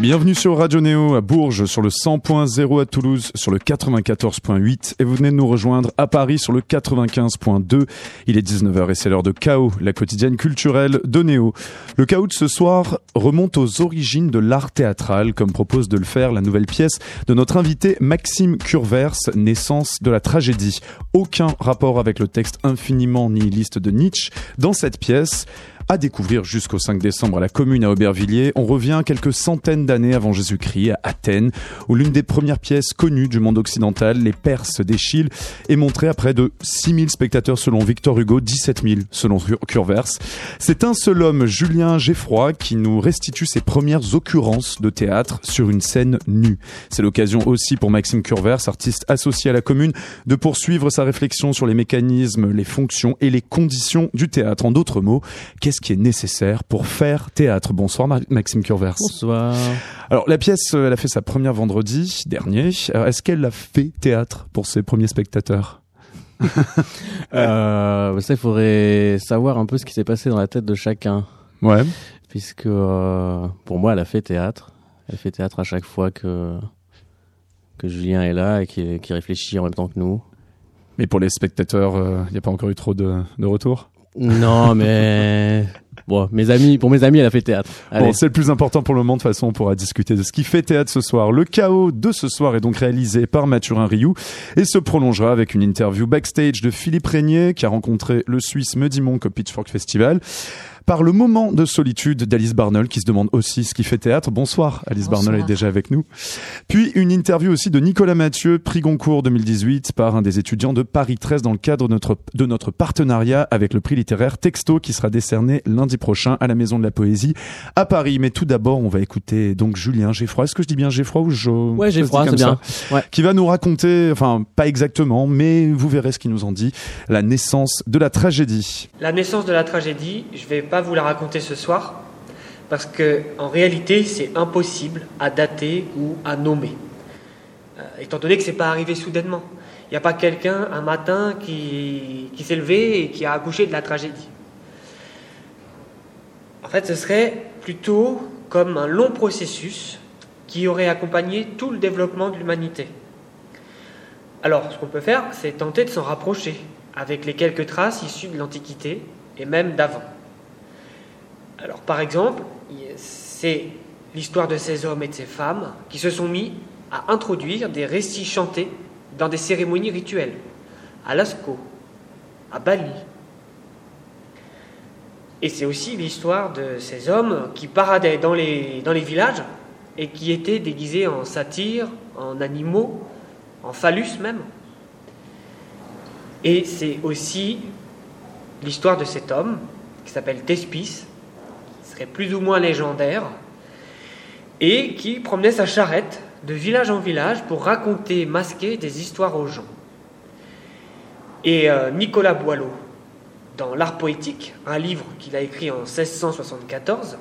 Bienvenue sur Radio Néo à Bourges sur le 100.0 à Toulouse sur le 94.8 et vous venez de nous rejoindre à Paris sur le 95.2. Il est 19h et c'est l'heure de Chaos, la quotidienne culturelle de Néo. Le Chaos de ce soir remonte aux origines de l'art théâtral comme propose de le faire la nouvelle pièce de notre invité Maxime Curvers, Naissance de la tragédie. Aucun rapport avec le texte infiniment nihiliste de Nietzsche dans cette pièce à découvrir jusqu'au 5 décembre à la commune à Aubervilliers. On revient quelques centaines d'années avant Jésus-Christ à Athènes, où l'une des premières pièces connues du monde occidental, les Perses d'Échille, est montrée à près de 6000 spectateurs selon Victor Hugo, 17 000 selon Curvers. C'est un seul homme, Julien Geffroy, qui nous restitue ses premières occurrences de théâtre sur une scène nue. C'est l'occasion aussi pour Maxime Curvers, artiste associé à la commune, de poursuivre sa réflexion sur les mécanismes, les fonctions et les conditions du théâtre. En d'autres mots, qui est nécessaire pour faire théâtre. Bonsoir Maxime Curvers. Bonsoir. Alors la pièce, euh, elle a fait sa première vendredi dernier. Est-ce qu'elle a fait théâtre pour ses premiers spectateurs? Euh, Ça, il faudrait savoir un peu ce qui s'est passé dans la tête de chacun. Ouais. Puisque euh, pour moi, elle a fait théâtre. Elle fait théâtre à chaque fois que que Julien est là et qui, réfléchit en même temps que nous. Mais pour les spectateurs, il n'y a pas encore eu trop de, de retours? Non, mais bon, mes amis, pour mes amis, elle a fait théâtre. Bon, c'est le plus important pour le moment. De toute façon, on pourra discuter de ce qui fait théâtre ce soir. Le chaos de ce soir est donc réalisé par Mathurin Rioux et se prolongera avec une interview backstage de Philippe Régnier qui a rencontré le Suisse Muddy Monk au Pitchfork Festival par le moment de solitude d'Alice Barnell qui se demande aussi ce qui fait théâtre. Bonsoir, Alice Barnell est déjà avec nous. Puis une interview aussi de Nicolas Mathieu, prix Goncourt 2018 par un des étudiants de Paris 13 dans le cadre de notre, de notre partenariat avec le prix littéraire Texto qui sera décerné lundi prochain à la Maison de la Poésie à Paris. Mais tout d'abord, on va écouter donc Julien Geffroy. Est-ce que je dis bien Geffroy ou je Ouais, Geffroy, c'est bien. Ouais. Qui va nous raconter, enfin pas exactement, mais vous verrez ce qu'il nous en dit, la naissance de la tragédie. La naissance de la tragédie, je vais pas vous la raconter ce soir, parce que en réalité, c'est impossible à dater ou à nommer, euh, étant donné que c'est pas arrivé soudainement. Il n'y a pas quelqu'un un matin qui s'est levé et qui a accouché de la tragédie. En fait, ce serait plutôt comme un long processus qui aurait accompagné tout le développement de l'humanité. Alors, ce qu'on peut faire, c'est tenter de s'en rapprocher avec les quelques traces issues de l'Antiquité et même d'avant. Alors, par exemple, c'est l'histoire de ces hommes et de ces femmes qui se sont mis à introduire des récits chantés dans des cérémonies rituelles, à Lascaux, à Bali. Et c'est aussi l'histoire de ces hommes qui paradaient dans les, dans les villages et qui étaient déguisés en satyres, en animaux, en phallus même. Et c'est aussi l'histoire de cet homme qui s'appelle Thespis, plus ou moins légendaire, et qui promenait sa charrette de village en village pour raconter, masquer des histoires aux gens. Et euh, Nicolas Boileau, dans L'Art poétique, un livre qu'il a écrit en 1674,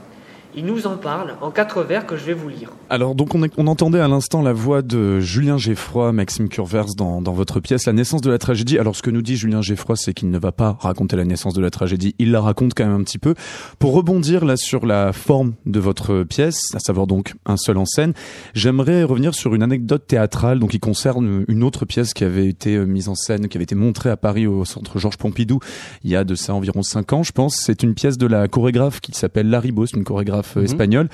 il nous en parle en quatre vers que je vais vous lire. Alors donc on, entendait à l'instant la voix de Julien Geffroy, Maxime Curvers dans, votre pièce La naissance de la tragédie. Alors ce que nous dit Julien Geffroy, c'est qu'il ne va pas raconter la naissance de la tragédie, il la raconte quand même un petit peu. Pour rebondir là sur la forme de votre pièce, à savoir donc un seul en scène, j'aimerais revenir sur une anecdote théâtrale donc qui concerne une autre pièce qui avait été euh, mise en scène, qui avait été montrée à Paris au centre Georges Pompidou il y a de ça environ cinq ans, je pense. C'est une pièce de la chorégraphe qui s'appelle Larry Boss, une chorégraphe Mhm. espagnole.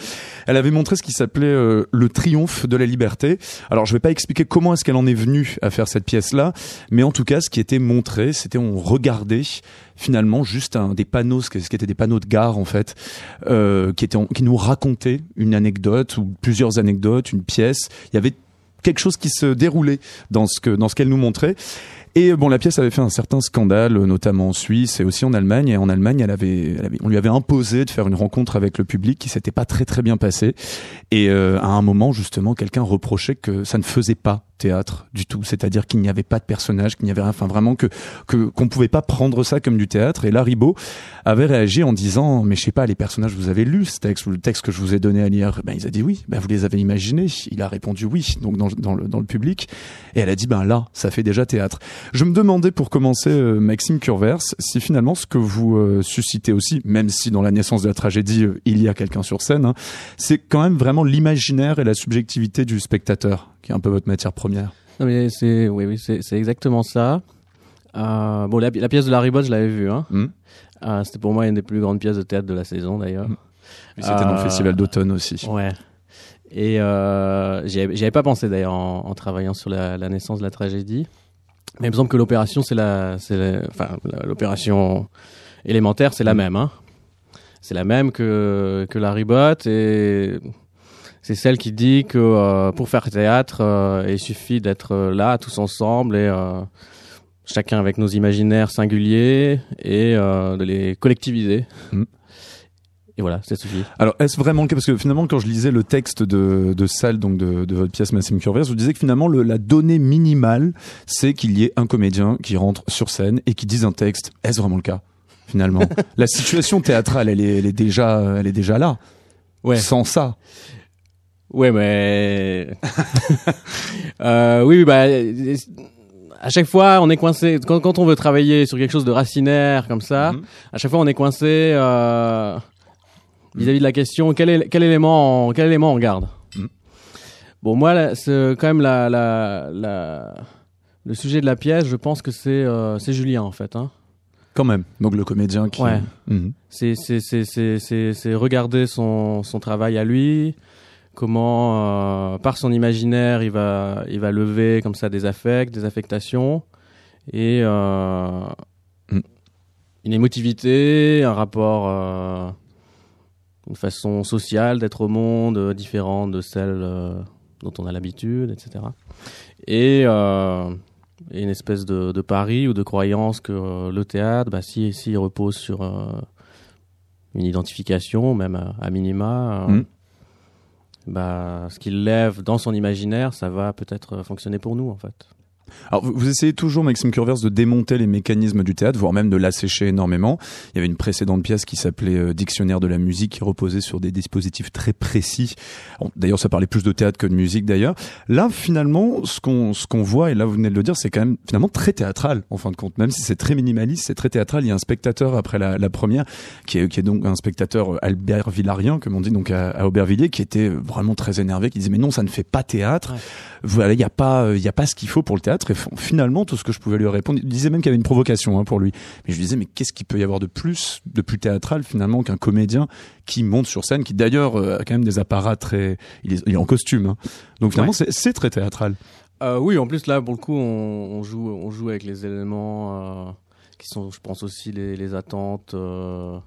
Elle avait montré ce qui s'appelait euh, le triomphe de la liberté. Alors je vais pas expliquer comment est-ce qu'elle en est venue à faire cette pièce-là, mais en tout cas ce qui était montré, c'était on regardait finalement juste un, des panneaux, ce qui étaient des panneaux de gare en fait, euh, qui, étaient, qui nous racontaient une anecdote ou plusieurs anecdotes, une pièce. Il y avait quelque chose qui se déroulait dans ce que dans ce qu'elle nous montrait et bon, la pièce avait fait un certain scandale, notamment en Suisse et aussi en Allemagne. Et en Allemagne, elle avait, on lui avait imposé de faire une rencontre avec le public qui s'était pas très très bien passée. Et euh, à un moment, justement, quelqu'un reprochait que ça ne faisait pas théâtre du tout, c'est-à-dire qu'il n'y avait pas de personnage, qu'il n'y avait rien, enfin vraiment que qu'on pouvait pas prendre ça comme du théâtre. Et là, Ribot avait réagi en disant, mais je sais pas, les personnages, vous avez lu ce texte ou le texte que je vous ai donné à lire Ben il a dit oui. Ben vous les avez imaginés. Il a répondu oui. Donc dans, dans le dans le public. Et elle a dit ben là, ça fait déjà théâtre. Je me demandais pour commencer, euh, Maxime Curvers, si finalement ce que vous euh, suscitez aussi, même si dans la naissance de la tragédie euh, il y a quelqu'un sur scène, hein, c'est quand même vraiment l'imaginaire et la subjectivité du spectateur qui est un peu votre matière première. Non mais c'est oui oui c'est exactement ça. Euh, bon la, la pièce de Larry Bott je l'avais vue hein. Hmm. Euh, C'était pour moi une des plus grandes pièces de théâtre de la saison d'ailleurs. Hmm. C'était dans le Euh, festival d'automne aussi. Ouais. Et euh, j'y avais pas pensé d'ailleurs en, en travaillant sur la, la naissance de la tragédie. Mais il me semble que l'opération c'est la enfin l'opération élémentaire c'est la Mm. même hein. C'est la même que que la Bott et c'est celle qui dit que euh, pour faire théâtre euh, il suffit d'être là tous ensemble et euh, chacun avec nos imaginaires singuliers et euh, de les collectiviser. Mm. Et voilà, ça suffit. Alors, est-ce vraiment le cas? Parce que finalement, quand je lisais le texte de, de salle, donc de, de votre pièce Maxime Curvers, vous disiez que finalement, le- la donnée minimale, c'est qu'il y ait un comédien qui rentre sur scène et qui dise un texte. Est-ce vraiment le cas Finalement, la situation théâtrale, elle est, elle est déjà, elle est déjà là. Ouais. Sans ça, Ouais, mais euh, oui, bah à chaque fois on est coincé quand, quand on veut travailler sur quelque chose de racinaire comme ça. Mhm. À chaque fois on est coincé euh, vis-à-vis de la question quel, est, quel élément on, quel élément on garde. Mhm. Bon moi c'est quand même la, la, la le sujet de la pièce, je pense que c'est euh, c'est Julien en fait. Hein. quand même. Donc le comédien qui. Ouais. Mhm. C'est regarder son son travail à lui, comment euh, par son imaginaire il va il va lever comme ça des affects, des affectations et euh, Mm. une émotivité, un rapport, euh, une façon sociale d'être au monde différente de celle dont on a l'habitude, etc. Et et une espèce de, de pari ou de croyance que le théâtre, bah, si, si il repose sur une identification, même à, à minima, Mm. Bah, ce qu'il lève dans son imaginaire, ça va peut-être fonctionner pour nous, en fait. Alors, vous, vous essayez toujours, Maxime Curvers, de démonter les mécanismes du théâtre, voire même de l'assécher énormément. Il y avait une précédente pièce qui s'appelait euh, Dictionnaire de la musique, qui reposait sur des dispositifs très précis. D'ailleurs, ça parlait plus de théâtre que de musique, d'ailleurs. Là, finalement, ce qu'on ce qu'on voit, et là, vous venez de le dire, c'est quand même finalement très théâtral, en fin de compte. Même si c'est très minimaliste, c'est très théâtral. Il y a un spectateur après la, la première, qui est, qui est donc un spectateur euh, Albert Villarien, comme on dit, donc à, à Aubervilliers, qui était vraiment très énervé, qui disait, mais non, ça ne fait pas théâtre. Ouais. Voilà, il n'y a pas, euh, il y a pas ce qu'il faut pour le théâtre. Et f- finalement, tout ce que je pouvais lui répondre, il disait même qu'il y avait une provocation hein, pour lui. Mais je lui disais, mais qu'est-ce qu'il peut y avoir de plus, de plus théâtral finalement qu'un comédien qui monte sur scène, qui d'ailleurs euh, a quand même des apparats très, il est, il est en costume. hein. Donc finalement, Ouais. c'est- très théâtral. Euh, oui, en plus là, pour le coup, on, on joue, on joue avec les éléments euh, qui sont, je pense aussi les, les attentes euh.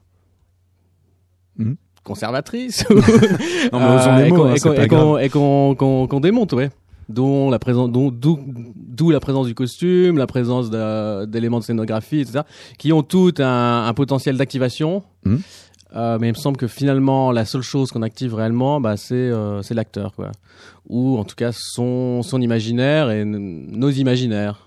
Non, mais et et et et qu'on démonte, ouais. Dont la présence, dont d'où la présence du costume, la présence d'éléments de scénographie, etc., qui ont tout un, un potentiel d'activation. Mhm. Euh, mais il me semble que finalement, la seule chose qu'on active réellement, bah, c'est euh, l'acteur, quoi. Ou en tout cas son son imaginaire et nos imaginaires.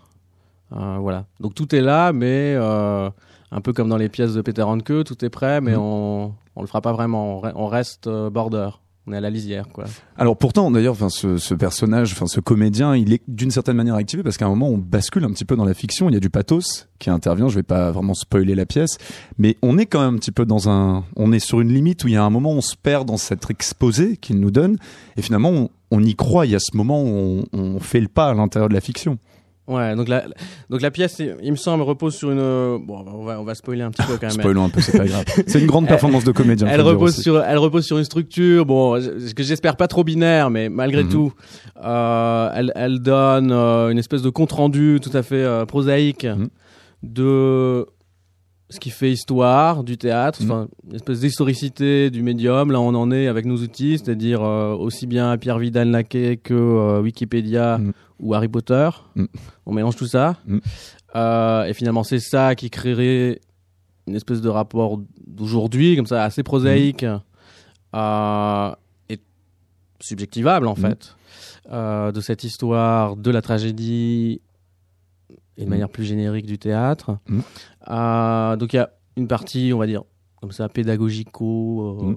Euh, voilà. Donc tout est là, mais un peu comme dans les pièces de Peter Handke, tout est prêt, mais Mhm. on on le fera pas vraiment. On, re- on reste border. On est à la lisière, quoi. Alors pourtant, d'ailleurs, enfin, ce, ce personnage, enfin, ce comédien, il est d'une certaine manière activé parce qu'à un moment, on bascule un petit peu dans la fiction. Il y a du pathos qui intervient. Je vais pas vraiment spoiler la pièce, mais on est quand même un petit peu dans un, on est sur une limite où il y a un moment, où on se perd dans cet exposé qu'il nous donne, et finalement, on, y croit. Il y a ce moment où on fait le pas à l'intérieur de la fiction. Ouais, donc la, donc la pièce, il me semble, repose sur une. Bon, on va, on va spoiler un petit peu quand même. Spoilons un peu, c'est pas grave. C'est une grande performance de comédien. Elle repose sur, elle repose sur une structure, bon, je- que j'espère pas trop binaire, mais malgré Mhm. tout, euh, elle, elle donne euh, une espèce de compte rendu tout à fait euh, prosaïque Mhm. de ce qui fait histoire du théâtre, enfin une espèce d'historicité du médium. Là, on en est avec nos outils, c'est-à-dire euh, aussi bien Pierre Vidal Naquet que euh, Wikipédia Mhm. ou Harry Potter. Mhm. On mélange tout ça. Euh, et finalement, c'est ça qui créerait une espèce de rapport d'aujourd'hui, comme ça, assez prosaïque et subjectivable en fait, de cette histoire de la tragédie et de Mhm. manière plus générique du théâtre. Mhm. Euh, donc il y a une partie, on va dire, comme ça, pédagogico, euh, Mhm.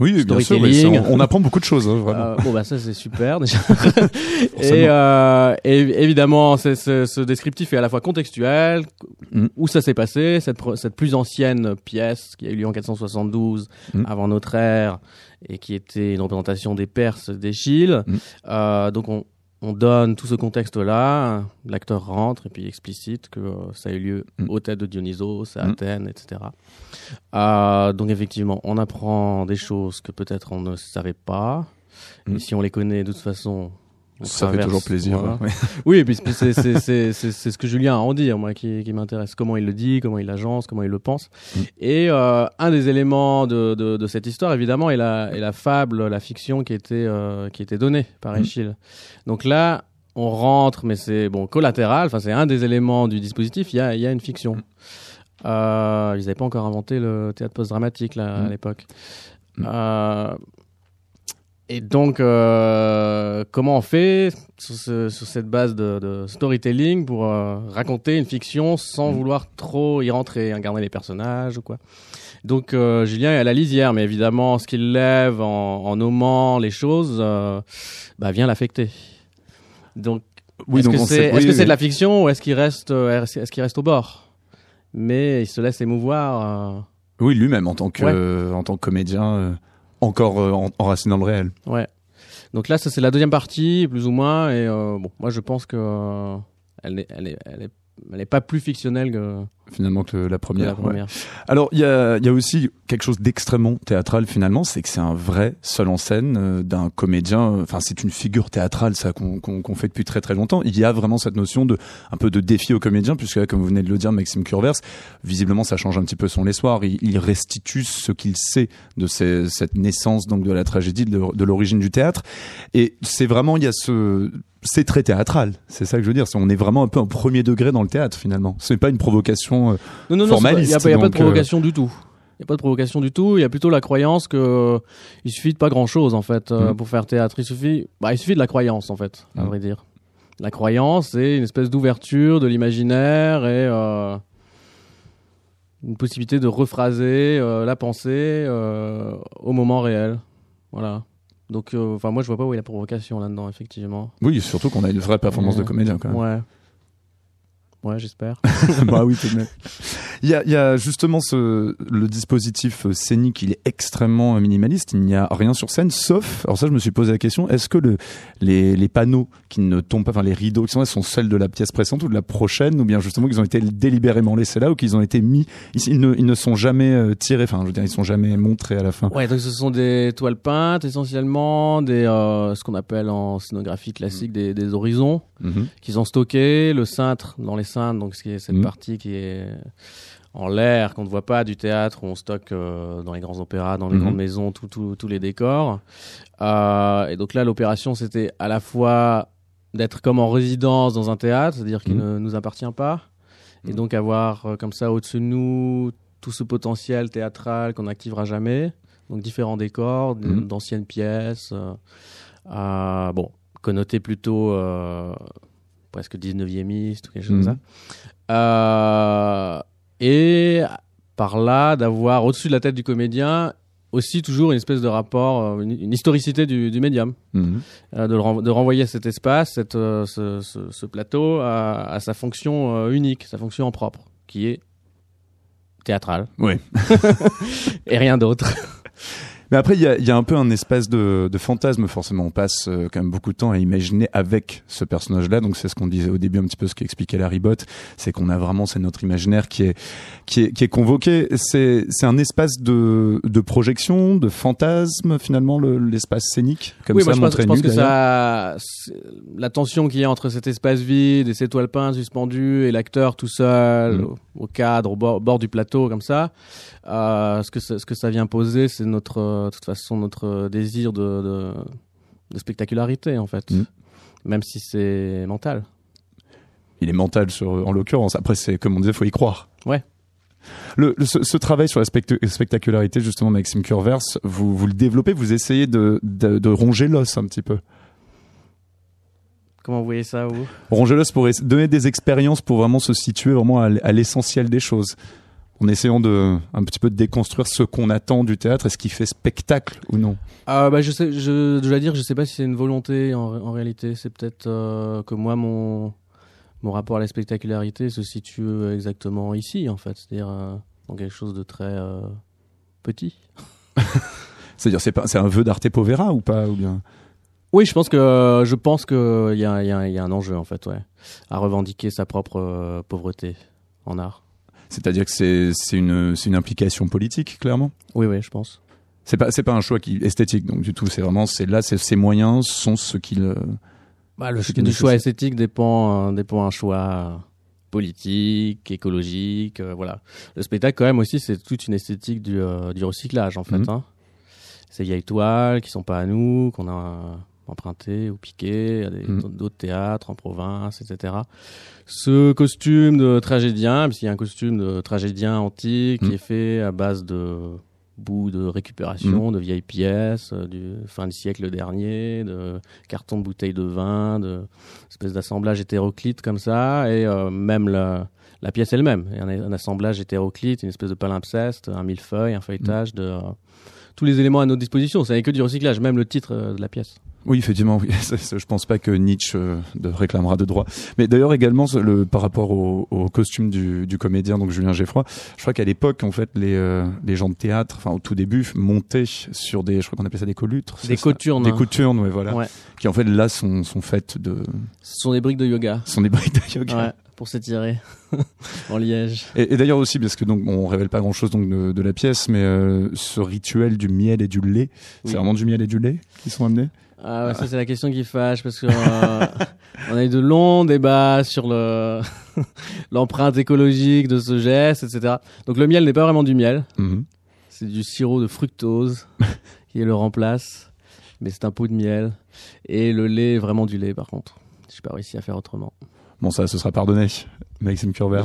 Oui, bien sûr, mais on, on apprend beaucoup de choses, hein, vraiment. Euh, bon bah ça c'est super déjà. et, euh, et évidemment c'est- ce descriptif est à la fois contextuel, Mm. où ça s'est passé, cette, cette plus ancienne pièce qui a eu lieu en 472 Mm. avant notre ère et qui était une représentation des Perses d'Échille. Mm. Euh, donc on, on donne tout ce contexte-là, l'acteur rentre et puis explicite que euh, ça a eu lieu Mm. au tête de Dionysos, à Mm. Athènes, etc. Euh, donc effectivement, on apprend des choses que peut-être on ne savait pas. Mm. Et si on les connaît de toute façon, on Ça fait toujours plaisir. voilà. ouais. Oui, et puis c'est- ce que Julien a à en dire, moi, qui, qui m'intéresse. Comment il le dit, comment il l'agence, comment il le pense. Mm. Et euh, un des éléments de, de, de cette histoire, évidemment, est la, est la fable, la fiction qui était, euh, qui était donnée par Mm. Échille. Donc là, on rentre, mais c'est bon collatéral. Enfin, c'est un des éléments du dispositif. Il y a, il y a une fiction. Euh, ils n'avaient pas encore inventé le théâtre post-dramatique là, à Mm. l'époque. Mm. Euh, et donc, euh, comment on fait sur, ce- sur cette base de, de storytelling pour euh, raconter une fiction sans Mm. vouloir trop y rentrer, incarner les personnages ou quoi? Donc, euh, Julien est à la lisière, mais évidemment, ce qu'il lève en, en nommant les choses bah, vient l'affecter. Donc, Oui, est-ce que on c'est oui, de la fiction ou est-ce qu'il reste, est-ce qu'il reste au bord? Mais il se laisse émouvoir. Oui, lui-même en tant que Ouais. en tant que comédien, encore euh, en- enraciné dans le réel. Ouais. Donc là, ça c'est la deuxième partie, plus ou moins. Et euh, bon, moi je pense que euh, elle n'est elle est, elle est, elle est pas plus fictionnelle que, Finalement que la première. la ouais. première. Alors il y a, il y a aussi quelque chose d'extrêmement théâtral finalement, c'est que c'est un vrai seul en scène euh, d'un comédien. Enfin c'est une figure théâtrale ça qu'on qu'on qu'on fait depuis très très longtemps. Il y a vraiment cette notion de un peu de défi au comédien puisque là, comme vous venez de le dire Maxime Curvers, visiblement ça change un petit peu son espoir. Il, il restitue ce qu'il sait de ces- cette naissance donc de la tragédie, de, de l'origine du théâtre. Et c'est vraiment il y a ce c'est très théâtral, c'est ça que je veux dire. C'est- On est vraiment un peu en premier degré dans le théâtre finalement. C'est pas une provocation. euh, Non, non, pas- il n'y a, Formaliste, pas- a de euh, provocation du tout. Il n'y a pas de provocation du tout. Il y a plutôt la croyance que euh, il suffit de pas grand chose en fait Mhm. pour faire théâtre. Il suffit, bah, il suffit de la croyance en fait, à Mhm. vrai dire. La croyance, c'est une espèce d'ouverture de l'imaginaire et euh, une possibilité de rephraser euh, la pensée au moment réel. Voilà. Donc, euh, enfin, moi, je vois pas où est la provocation là-dedans, effectivement. Oui, surtout qu'on a une vraie performance de comédien quand même. Ouais. Ouais, j'espère. bah oui, tout de même. Il y a, il y a justement ce, le dispositif scénique, il est extrêmement minimaliste. Il n'y a rien sur scène, sauf, alors ça, je me suis posé la question, est-ce que le, les, les panneaux qui ne tombent pas, enfin, les rideaux qui sont là, sont celles de la pièce précédente ou de la prochaine, ou bien justement qu'ils ont été délibérément laissés là, ou qu'ils ont été mis, ils, ne, ils ne sont jamais euh, tirés, enfin, je veux dire, ils sont jamais montrés à la fin. Ouais, donc ce sont des toiles peintes essentiellement, des euh, ce qu'on appelle en scénographie classique des, des horizons Mhm. qu'ils ont stockés, le cintre dans les cintres, donc ce qui est cette Mhm. partie qui est en l'air qu'on ne voit pas du théâtre où on stocke euh, dans les grands opéras, dans les Mhm. grandes maisons, tous les décors. Euh, et donc là, l'opération c'était à la fois d'être comme en résidence dans un théâtre, c'est-à-dire qu'il Mhm. ne nous appartient pas, et Mhm. donc avoir euh, comme ça au-dessus de nous tout ce potentiel théâtral qu'on n'activera jamais. Donc différents décors, d'anciennes pièces. euh, bon, connoté plutôt euh, presque 19e-iste ou quelque chose comme ça. Et par là, d'avoir au-dessus de la tête du comédien aussi toujours une espèce de rapport, euh, une, une historicité du, du médium, Mhm. euh, de, le ren- de renvoyer cet espace, cette, euh, ce, ce- ce plateau à, à sa fonction euh, unique, sa fonction en propre, qui est théâtrale. Oui. et rien d'autre. Mais après, il y a, il y a un peu un espace de, de fantasme, forcément. On passe euh, quand même beaucoup de temps à imaginer avec ce personnage-là. Donc, c'est ce qu'on disait au début, un petit peu ce qu'expliquait Larry Bott. C'est qu'on a vraiment, c'est notre imaginaire qui est, qui est, qui est convoqué. C'est, c'est un espace de, de projection, de fantasme, finalement, le- l'espace scénique. Comme oui, ça, moi je pense, je pense nu, que ça, la tension qu'il y a entre cet espace vide et ces toiles peintes suspendues et l'acteur tout seul Mm. au, au cadre, au bord, au bord du plateau comme ça, euh, ce que ça, ce que ça vient poser, c'est notre, de toute façon, notre désir de, de, de spectacularité en fait, Mm. même si c'est mental. il est mental sur, en l'occurrence. Après, c'est comme on disait, faut y croire. Ouais. Le, le- ce, ce travail sur la specta- spectacularité, justement, Maxime Curvers, vous, vous le développez, vous essayez de, de, de ronger l'os un petit peu. Comment vous voyez ça vous? Ronger l'os pour donner des expériences pour vraiment se situer vraiment à l'essentiel des choses. En essayant de un petit peu de déconstruire ce qu'on attend du théâtre Est-ce qu'il fait spectacle ou non? Ah bah je sais, je, dois dire, je sais pas si c'est une volonté en, réalité. C'est peut-être euh, que moi mon mon rapport à la spectacularité se situe exactement ici en fait, c'est-à-dire euh, dans quelque chose de très euh, petit. c'est-à-dire c'est pas c'est un vœu d'Arte Povera ou pas ou bien? Oui, je pense que je pense que il y y a, un enjeu en fait, ouais, à revendiquer sa propre pauvreté en art. C'est-à-dire que c'est c'est une c'est une implication politique clairement. Oui oui, je pense. C'est pas c'est pas un choix qui esthétique donc du tout. C'est vraiment c'est là c'est ses moyens sont ce qu'il. Bah, le choix, du choix esthétique dépend dépend un choix politique, écologique, euh, voilà. Le spectacle quand même aussi c'est toute une esthétique du euh, du recyclage en fait. Mhm. Hein. Ces vieilles toiles qui sont pas à nous, qu'on a emprunté ou piqué à mm. d'autres théâtres en province, etc. Ce costume de tragédien, parce qu'il y a un costume de tragédien antique qui mm. est fait à base de bouts de récupération, mm. de vieilles pièces euh, du fin du siècle dernier, de cartons de bouteilles de vin, de espèce d'assemblage hétéroclite comme ça, et euh, même la, la pièce elle-même, un, un, assemblage hétéroclite, une espèce de palimpseste, un millefeuille, un feuilletage de euh, tous les éléments à notre disposition. Ça n'est que du recyclage, même le titre de la pièce. Oui, effectivement, oui. je pense pas que Nietzsche euh, réclamera de droit. Mais d'ailleurs également le, par rapport au, au costume du, du, comédien, donc Julien Geffroy, je crois qu'à l'époque, en fait, les, euh, les gens de théâtre, enfin au tout début, montaient sur des, je crois qu'on appelait ça des colutres. Des coturnes. Des coturnes, ouais, voilà. Ouais. Qui en fait là sont, sont faites de. Ce sont des briques de yoga. Ce sont des briques de yoga. Ouais pour s'étirer en liège. Et, et d'ailleurs aussi, parce que donc on révèle pas grand chose donc de, de la pièce, mais euh, ce rituel du miel et du lait, c'est vraiment du miel et du lait qui sont amenés? Ah ouais, ça c'est la question qui fâche parce que euh, on a eu de longs débats sur le l'empreinte écologique de ce geste, etc. Donc le miel n'est pas vraiment du miel, mhm. c'est du sirop de fructose qui le remplace, mais c'est un pot de miel et le lait est vraiment du lait par contre. J'ai pas réussi à faire autrement. Bon ça, ce sera pardonné. Maxime Curvers.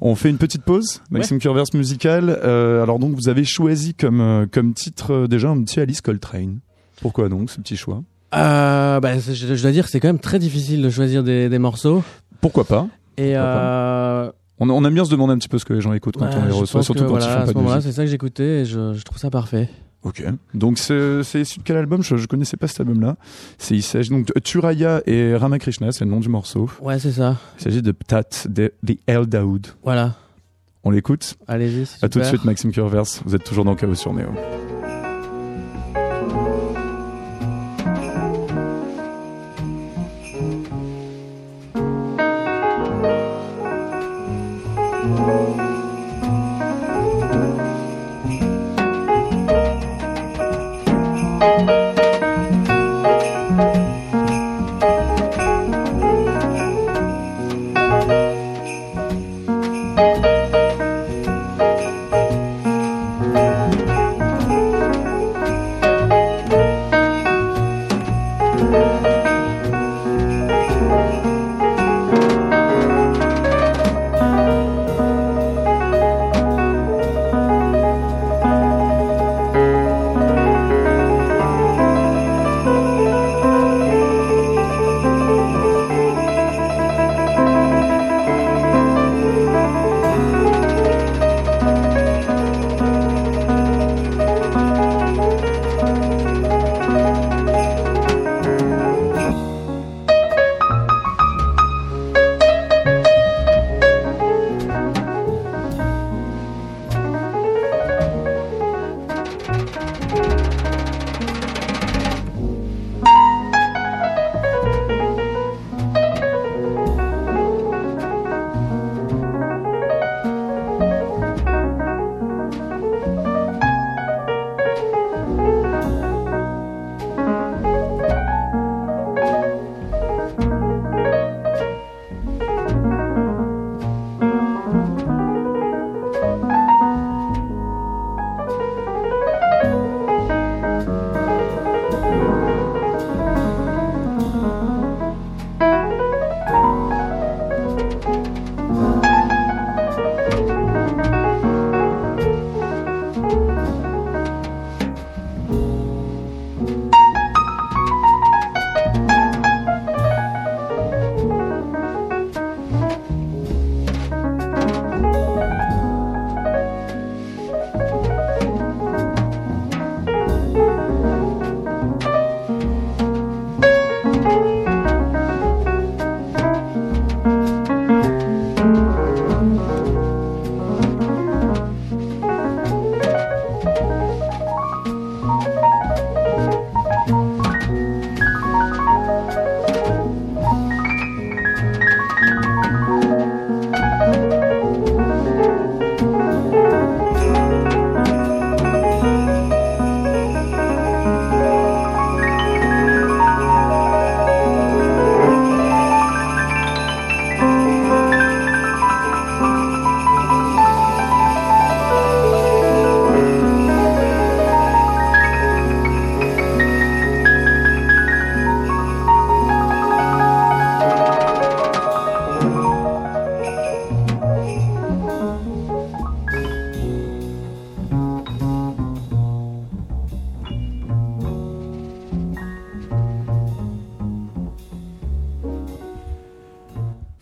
On fait une petite pause. Maxime Curvers musical. Euh, alors donc vous avez choisi comme euh, comme titre déjà un petit Alice Coltrane. Pourquoi donc ce petit choix? Euh, bah, je, dois dire que c'est quand même très difficile de choisir des, des morceaux. Pourquoi pas? Et euh... On, on, aime bien se demander un petit peu ce que les gens écoutent quand on les reçoit, surtout quand voilà, ils font pas de C'est ça que j'écoutais et je, je trouve ça parfait. Ok. Donc c'est issu de quel album? Je, je connaissais pas cet album-là. C'est il s'agit donc de Turaya et Ramakrishna, c'est le nom du morceau. Ouais, c'est ça. Il s'agit de Ptat de The El Daoud. Voilà. On l'écoute? Allez-y. À tout de suite, Maxime Curvers. Vous êtes toujours dans Chaos sur Néo.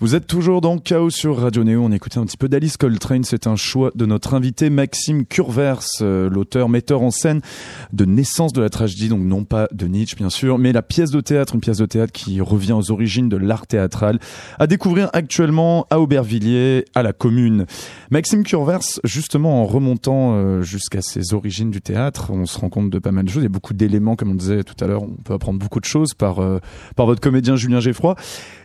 Vous êtes toujours dans Chaos sur Radio Néo. On écoutait un petit peu d'Alice Coltrane. C'est un choix de notre invité Maxime Curvers, euh, l'auteur, metteur en scène de Naissance de la tragédie. Donc non pas de Nietzsche, bien sûr, mais la pièce de théâtre, une pièce de théâtre qui revient aux origines de l'art théâtral, à découvrir actuellement à Aubervilliers, à la Commune. Maxime Curvers, justement, en remontant euh, jusqu'à ses origines du théâtre, on se rend compte de pas mal de choses. Il y a beaucoup d'éléments, comme on disait tout à l'heure. On peut apprendre beaucoup de choses par euh, par votre comédien Julien Geffroy.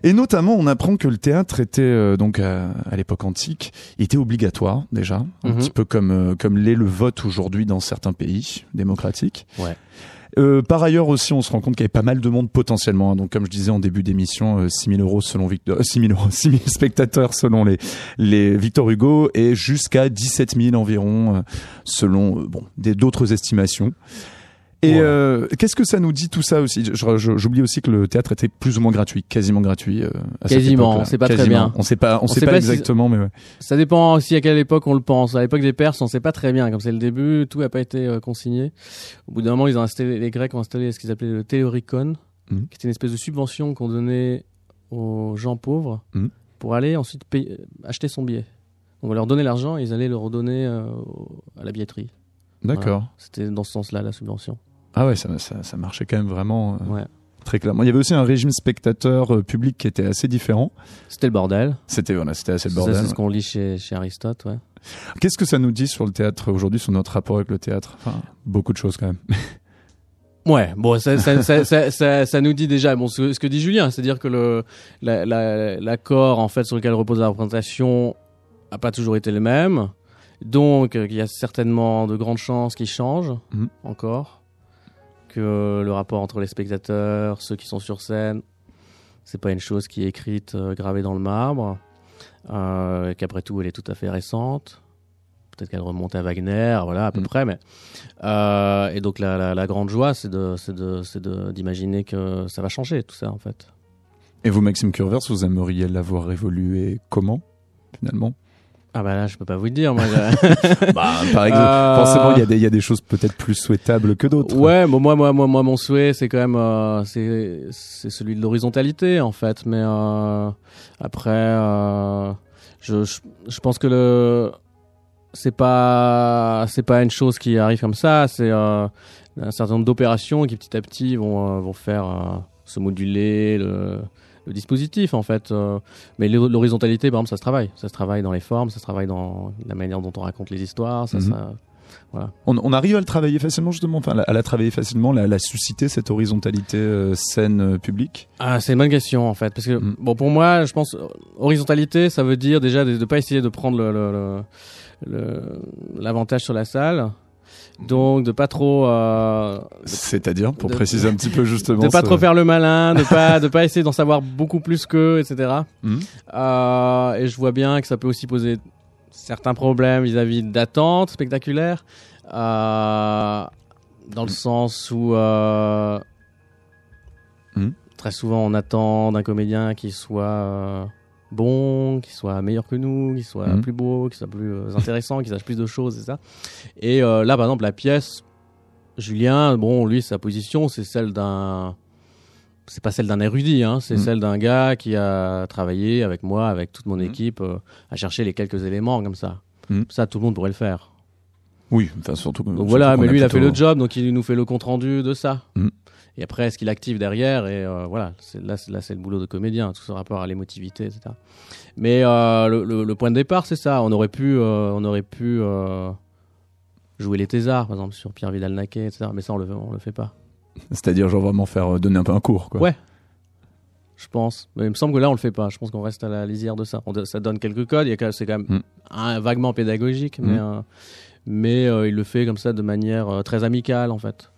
Et notamment, on apprend que le théâtre était euh, donc à, à l'époque antique, était obligatoire déjà, un Mhm. petit peu comme euh, comme l'est le vote aujourd'hui dans certains pays démocratiques. Ouais. Euh, par ailleurs aussi, on se rend compte qu'il y avait pas mal de monde potentiellement. hein. Donc, comme je disais en début d'émission, euh, 6 000 euros selon Victor, euh, 6 000 euros, 6 000 spectateurs selon les les Victor Hugo et jusqu'à 17 000 environ selon bon des d'autres estimations. Et Ouais. euh, qu'est-ce que ça nous dit tout ça aussi? J'oublie aussi que le théâtre était plus ou moins gratuit, quasiment gratuit. euh, à Quasiment, on sait pas très bien. On sait pas, on, On sait sait pas, pas si- exactement, mais ouais. Ça dépend aussi à quelle époque on le pense. À l'époque des Perses, on sait pas très bien. Comme c'est le début, tout a pas été euh, consigné. Au bout d'un moment, ils ont installé, les Grecs ont installé ce qu'ils appelaient le théoricon, Mhm. qui était une espèce de subvention qu'on donnait aux gens pauvres Mhm. pour aller ensuite payer- acheter son billet. Donc on leur donnait l'argent et ils allaient le redonner euh, à la billetterie. D'accord. Voilà. C'était dans ce sens-là la subvention. Ah ouais, ça, ça, ça marchait quand même vraiment euh, Ouais. très clairement. Il y avait aussi un régime spectateur euh, public qui était assez différent. C'était le bordel. C'était voilà, c'était assez le bordel. c'est ce qu'on lit chez, chez Aristote. Ouais. Qu'est-ce que ça nous dit sur le théâtre aujourd'hui, sur notre rapport avec le théâtre? Enfin, beaucoup de choses quand même. Ouais, bon, ça, ça, ça, ça, ça, ça nous dit déjà bon, ce, ce que dit Julien, c'est-à-dire que le la- la- l'accord en fait sur lequel repose la représentation a pas toujours été le même, donc euh, il y a certainement de grandes chances qu'il change Mhm. encore, que le rapport entre les spectateurs, ceux qui sont sur scène, c'est pas une chose qui est écrite, euh, gravée dans le marbre, euh, qu'après tout elle est tout à fait récente. Peut-être qu'elle remonte à Wagner, voilà à peu Mhm. près, mais euh, et donc la, la, la grande joie, c'est de, c'est de, c'est de, d'imaginer que ça va changer tout ça en fait. Et vous, Maxime Curvers, vous aimeriez l'avoir évolué comment finalement? Ah bah là, je peux pas vous le dire. Moi, Bah, par exemple, Euh, forcément, il y a des, il y a des choses peut-être plus souhaitables que d'autres. ouais, bon, moi, moi, moi, moi, mon souhait, c'est quand même, euh, c'est, c'est celui de l'horizontalité en fait. Mais euh, après, euh, je, je, je pense que le, c'est pas, c'est pas une chose qui arrive comme ça. C'est euh, un certain nombre d'opérations qui petit à petit vont, euh, vont faire se moduler le, le dispositif en fait. euh. mais l'hor- l'horizontalité, par exemple, ça se travaille. Ça se travaille dans les formes, ça se travaille dans la manière dont on raconte les histoires. Ça, Mhm. ça- On, on arrive à le travailler facilement justement, enfin, à la travailler facilement, à la susciter cette horizontalité euh, scène euh, publique? Ah, c'est une bonne question en fait, parce que Mm. bon pour moi, je pense horizontalité, ça veut dire déjà de ne pas essayer de prendre le- le- le- le- l'avantage sur la salle, donc de pas trop euh, C'est-à-dire, pour de- préciser un petit peu justement. de pas ce- trop faire le malin, de pas de pas essayer d'en savoir beaucoup plus qu'eux, etc. Mhm. Euh, et je vois bien que ça peut aussi poser certains problèmes vis-à-vis d'attentes spectaculaires, euh, dans le sens où Mhm. très souvent on attend d'un comédien qu'il soit euh, bon, qu'il soit meilleur que nous, qu'il soit Mhm. plus beau, qu'il soit plus euh, intéressant, qu'il sache plus de choses, et ça. Et euh, là, par exemple, la pièce, Julien, bon, lui, sa position, c'est celle d'un c'est pas celle d'un érudit, hein, c'est Mm. celle d'un gars qui a travaillé avec moi, avec toute mon Mm. équipe, euh, à chercher les quelques éléments comme ça. Mm. Ça, tout le monde pourrait le faire. Oui, enfin surtout. Donc surtout voilà, mais lui, il a fait le job, donc il nous fait le compte rendu de ça. Et après, est-ce qu'il active derrière Et euh, voilà, là, c'est- là, c'est le boulot de comédien, tout ce rapport à l'émotivité, etc. Mais euh, le, le- le point de départ, c'est ça. On aurait pu, euh, on aurait pu jouer les thésards, par exemple, sur Pierre Vidal-Naquet, etc. Mais ça, on le, on le fait pas. C'est-à-dire, genre vraiment faire donner un peu un cours, quoi. Ouais. je pense. Mais il me semble que là, on le fait pas. Je pense qu'on reste à la lisière de ça. On ça donne quelques codes. C'est quand même Mm. un, vaguement pédagogique, mais, Mm. mais il le fait comme ça de manière très amicale, en fait.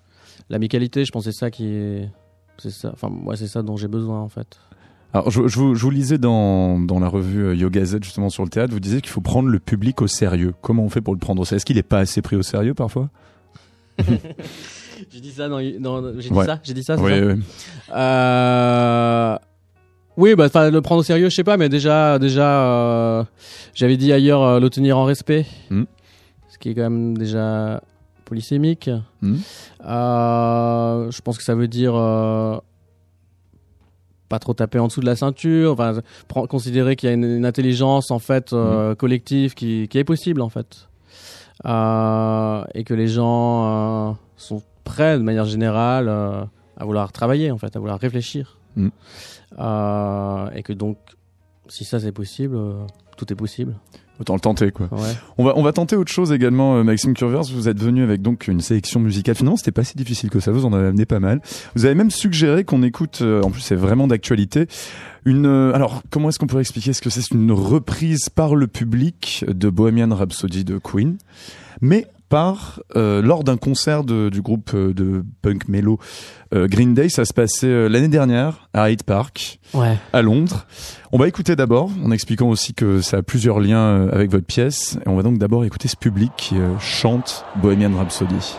L'amicalité, je pense, c'est ça qui est. C'est ça. Enfin, moi, c'est ça dont j'ai besoin, en fait. Alors, je, je vous, je vous lisais dans, dans la revue euh, Yoga Z, justement, sur le théâtre, vous disiez qu'il faut prendre le public au sérieux. Comment on fait pour le prendre au sérieux? Est-ce qu'il n'est pas assez pris au sérieux parfois? J'ai dit ça dans. dans- j'ai dit Ouais. ça? J'ai dit ça, c'est Oui, ça? oui. Euh, Oui, bah, enfin, le prendre au sérieux, je sais pas, mais déjà, déjà, euh, j'avais dit ailleurs euh, le tenir en respect, Mhm. ce qui est quand même déjà polysémique. Mhm. Euh, je pense que ça veut dire euh, pas trop taper en dessous de la ceinture, enfin, considérer qu'il y a une, une intelligence en fait euh, collective qui, qui est possible en fait, et que les gens sont prêts de manière générale à vouloir travailler en fait, à vouloir réfléchir, Mm. Et que donc si ça c'est possible, tout est possible. Autant le tenter, quoi. Ouais. On va, on va tenter autre chose également, euh, Maxime Curvers. Vous êtes venu avec donc une sélection musicale. Finalement, c'était pas si difficile que ça. Vous en avez amené pas mal. Vous avez même suggéré qu'on écoute, euh, en plus c'est vraiment d'actualité, une. euh, alors, comment est-ce qu'on pourrait expliquer? Ce que c'est C'est une reprise par le public de Bohemian Rhapsody de Queen, mais par euh, lors d'un concert de- du groupe euh, de punk mellow euh, Green Day. Ça se passait l'année dernière à Hyde Park Ouais. à Londres. On va écouter d'abord, en expliquant aussi que ça a plusieurs liens avec votre pièce. Et on va donc d'abord écouter ce public qui chante Bohemian Rhapsody.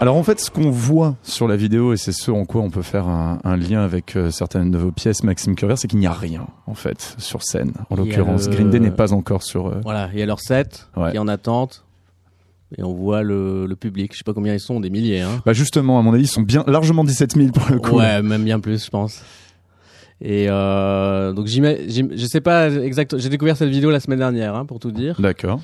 Alors en fait, ce qu'on voit sur la vidéo, et c'est ce en quoi on peut faire un, un lien avec euh, certaines de vos pièces, Maxime Curver, c'est qu'il n'y a rien, en fait, sur scène. En l'occurrence, le- Green Day n'est pas encore sur... euh, Voilà, il y a leur set Ouais. qui est en attente. Et on voit le, le public, je sais pas combien ils sont, des milliers. Hein. Bah justement, à mon avis, ils sont bien largement 17 000 pour le coup. Ouais, même bien plus, je pense. Et euh, donc j'im- je sais pas exactement. J'ai découvert cette vidéo la semaine dernière, hein, pour tout dire. D'accord.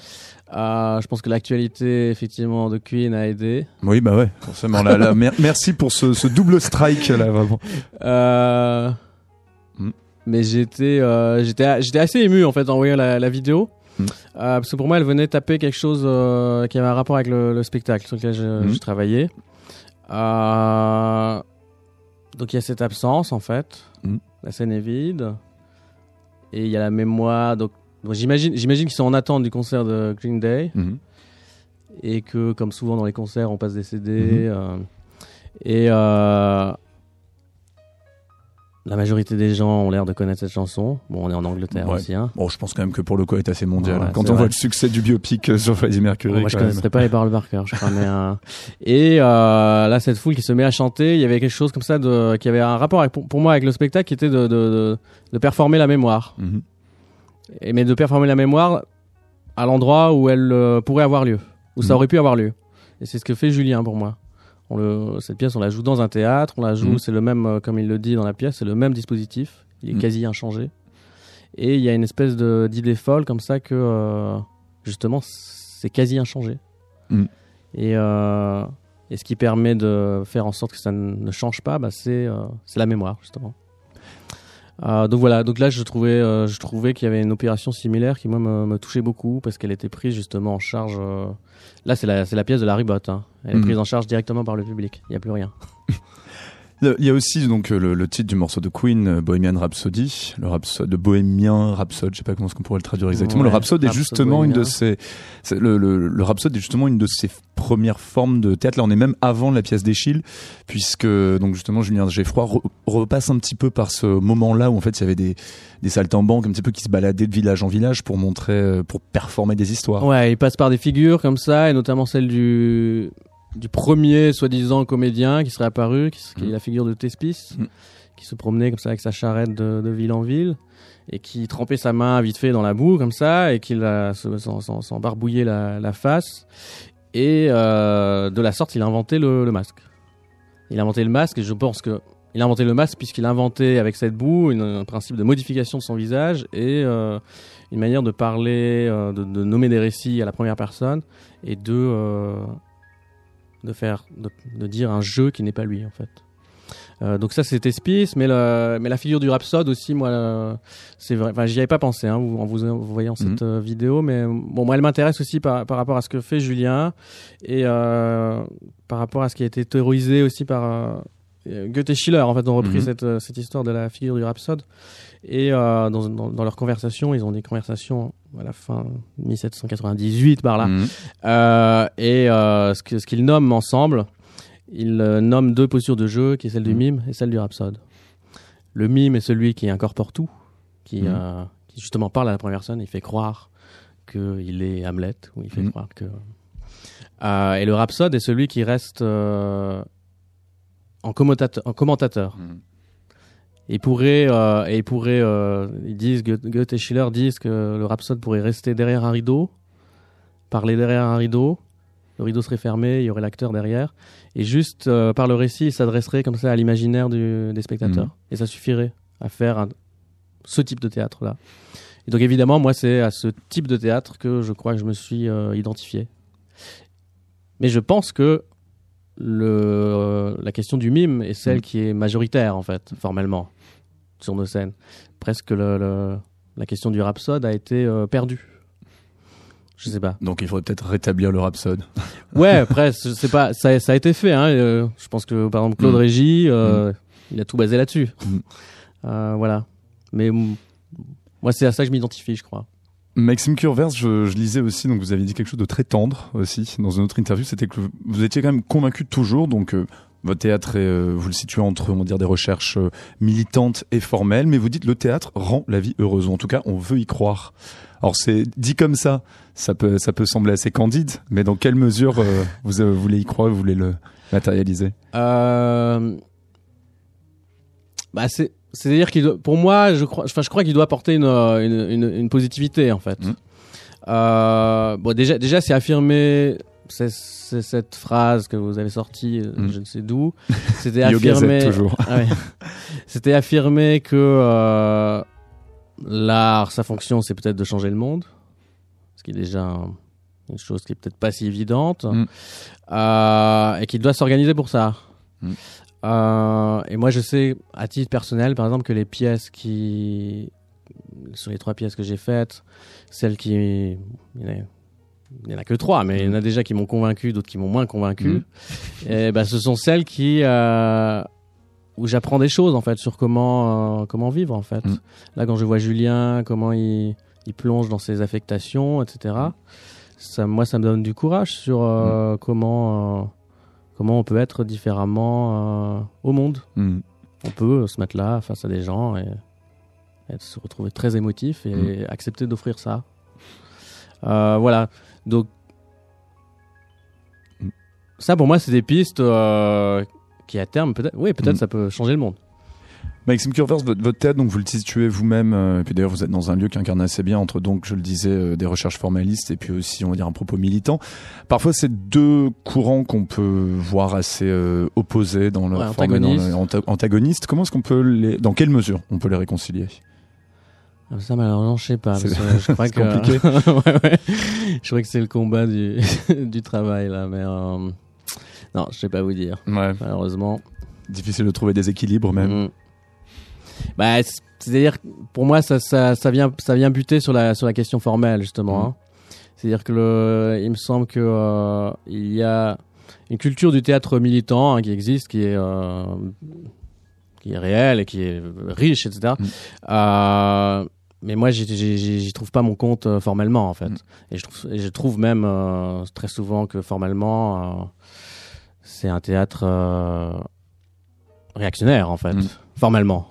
Euh, je pense que l'actualité effectivement de Queen a aidé. Oui, bah ouais, forcément. Là, là, mer- merci pour ce, ce double strike là, vraiment. Euh, Mm. Mais j'étais euh, j'étais j'étais assez ému en fait en voyant la, la vidéo. Mm. Euh, parce que pour moi, elle venait taper quelque chose qui avait un rapport avec le, le spectacle sur lequel je, Mm. je travaillais. Donc il y a cette absence en fait. Mm. La scène est vide. Et il y a la mémoire. Donc, donc j'imagine j'imagine qu'ils sont en attente du concert de Green Day Mhm. et que comme souvent dans les concerts on passe des CD Mhm. euh, et euh, la majorité des gens ont l'air de connaître cette chanson bon on est en Angleterre Ouais. aussi hein. Bon, je pense quand même que pour le coup, elle est assez mondial. Ouais, hein. Quand on vrai. voit le succès du biopic euh, sur Freddie Mercury, Bon, moi je connaîtrais pas les paroles par cœur je et euh, là cette foule qui se met à chanter il y avait quelque chose comme ça de qui avait un rapport avec, pour, moi avec le spectacle qui était de, de, de, de performer la mémoire Mhm. Et mais de performer la mémoire à l'endroit où elle euh, pourrait avoir lieu, où ça Mhm. aurait pu avoir lieu. Et c'est ce que fait Julien pour moi. On le, cette pièce, on la joue dans un théâtre, on la joue, Mhm. c'est le même, euh, comme il le dit dans la pièce, c'est le même dispositif, il est Mhm. quasi inchangé. Et il y a une espèce d'idée folle comme ça que, euh, justement, c'est quasi inchangé. Et, et ce qui permet de faire en sorte que ça ne change pas, bah, c'est c'est la mémoire, justement. Euh, donc voilà, donc là je trouvais, euh, je trouvais qu'il y avait une opération similaire qui moi me, me touchait beaucoup parce qu'elle était prise justement en charge. euh, Là c'est la, c'est la pièce de la ribote, hein. elle est Mhm. prise en charge directement par le public. Il n'y a plus rien. Il y a aussi donc euh, le, le titre du morceau de Queen, euh, Bohemian Rhapsody, le rhapsode de Bohemien Rhapsode, je sais pas comment qu'on pourrait le traduire exactement. le Ouais, rhapsode est justement une de c'est- le, le, est justement une de ses premières formes de théâtre. Là, on est même avant la pièce d'Eschyle, puisque donc justement Julien Geffroy re- repasse un petit peu par ce moment-là où en fait il y avait des des saltimbanques un petit peu qui se baladaient de village en village pour montrer, euh, pour performer des histoires. Ouais, il passe par des figures comme ça, et notamment celle du, du premier soi-disant comédien qui serait apparu, qui, qui est Mhm. la figure de Thespis, Mhm. qui se promenait comme ça avec sa charrette de, de ville en ville, et qui trempait sa main vite fait dans la boue comme ça, et qui s'en barbouillait la, la face. Et euh, de la sorte, il a inventé le, le masque. Il a inventé le masque, et je pense que il a inventé le masque puisqu'il a inventé avec cette boue une- un principe de modification de son visage et euh, une manière de parler, euh, de, de nommer des récits à la première personne et de de faire, de, de dire un jeu qui n'est pas lui en fait. Euh, donc ça c'était Spice, mais, le, mais la figure du rhapsode aussi, moi, euh, c'est vrai. Enfin, j'y avais pas pensé hein, en vous, voyant cette euh, vidéo, mais bon, moi, elle m'intéresse aussi par, par rapport à ce que fait Julien et euh, par rapport à ce qui a été théorisé aussi par Goethe et Schiller. En fait, ont repris Mhm. cette, cette histoire de la figure du rhapsode. Et euh, dans, dans, dans leurs conversations, ils ont des conversations à la fin 1798 par là. Mhm. Euh, et euh, ce qu'ils nomment ensemble. il euh, nomme deux postures de jeu, qui est celle du Mhm. mime et celle du rhapsode. Le mime est celui qui incorpore tout, qui, Mhm. qui justement parle à la première personne, il fait croire qu'il est Hamlet, ou il fait croire que... Et le rhapsode est celui qui reste en, commentateur, en commentateur. Il pourrait, euh, et il pourrait, euh, ils disent, Goethe et Schiller disent que le rhapsode pourrait rester derrière un rideau, parler derrière un rideau, le rideau serait fermé, il y aurait l'acteur derrière, et juste euh, par le récit, il s'adresserait comme ça à l'imaginaire des spectateurs, Mhm. et ça suffirait à faire un- ce type de théâtre-là. Et donc évidemment, moi, c'est à ce type de théâtre que je crois que je me suis euh, identifié. Mais je pense que le, la question du mime est celle Mhm. qui est majoritaire, en fait, formellement, sur nos scènes. Presque le, le- la question du rhapsode a été euh, perdue. Je sais pas. Donc il faudrait peut-être rétablir le rhapsode. Ouais, après, sais pas, ça, ça a été fait. Hein, euh, je pense que, par exemple, Claude Mm. Régis, euh, il a tout basé là-dessus. Mm. Euh, voilà. Mais mm, moi, c'est à ça que je m'identifie, je crois. Maxime Curvers, je, je lisais aussi, donc vous avez dit quelque chose de très tendre aussi dans une autre interview, c'était que vous étiez quand même convaincu toujours, donc euh, votre théâtre, est, euh, vous le situez entre, on va dire, des recherches euh, militantes et formelles, mais vous dites le théâtre rend la vie heureuse, ou en tout cas, on veut y croire. Alors c'est dit comme ça, ça peut, ça peut sembler assez candide, mais dans quelle mesure euh, vous euh, voulez y croire, vous voulez le matérialiser? Euh, bah, c'est, c'est-à-dire qu'il doit- pour moi, je crois, enfin, je crois qu'il doit apporter une, une, une, une positivité, en fait. Euh, bon, déjà, déjà, c'est affirmé, c'est, cette phrase que vous avez sortie, euh, Mhm. je ne sais d'où. C'était affirmé, toujours. Ah ouais. C'était affirmé que euh, l'art, sa fonction, c'est peut-être de changer le monde, ce qui est déjà un- une chose qui est peut-être pas si évidente, Mm. Euh, et qu'il doit s'organiser pour ça. Mm. Euh, et moi, je sais, à titre personnel, par exemple, que les pièces qui, sur les trois pièces que j'ai faites, celles qui, il y en a- il y en a que trois, mais il y en a déjà qui m'ont convaincu, d'autres qui m'ont moins convaincu. Et ben, ce sont celles qui, euh, où j'apprends des choses en fait sur comment euh, comment vivre en fait. Mm. Là, quand je vois Julien, comment il, il plonge dans ses affectations, etc. Ça, moi, ça me donne du courage sur euh, comment euh, comment on peut être différemment au monde. Mm. On peut se mettre là face à des gens et, et se retrouver très émotif et accepter d'offrir ça. Euh, voilà. Donc ça, pour moi, c'est des pistes euh, qui à terme, peut-être, oui, peut-être Mm. ça peut changer le monde. Maxime Curvers, votre, votre théâtre, donc vous le situez vous-même, euh, et puis d'ailleurs vous êtes dans un lieu qui incarne assez bien entre donc, je le disais, euh, des recherches formalistes et puis aussi, on va dire, un propos militant. Parfois, c'est deux courants qu'on peut voir assez euh, opposés dans leur Ouais, forme et dans antagonistes. leur- anta- antagonistes. Comment est-ce qu'on peut les, dans quelle mesure on peut les réconcilier? Ça, malheureusement, je sais pas. C'est- parce que je crois c'est que compliqué. ouais, ouais. Je crois que c'est le combat du du travail là, mais euh, non, je sais pas vous dire. Ouais. Malheureusement. Difficile de trouver des équilibres même. Mhm. Bah, c'est-à-dire, que pour moi, ça, ça, ça vient, ça vient buter sur la, sur la question formelle, justement. Mhm. hein. C'est-à-dire que le, il me semble que euh, il y a une culture du théâtre militant hein, qui existe, qui est, euh, qui est réelle et qui est riche, etc. Euh, mais moi, j'y- trouve pas mon compte euh, formellement, en fait. Mhm. Et, je trouve, et je trouve même euh, très souvent que formellement, euh, c'est un théâtre réactionnaire, en fait, Mhm. formellement.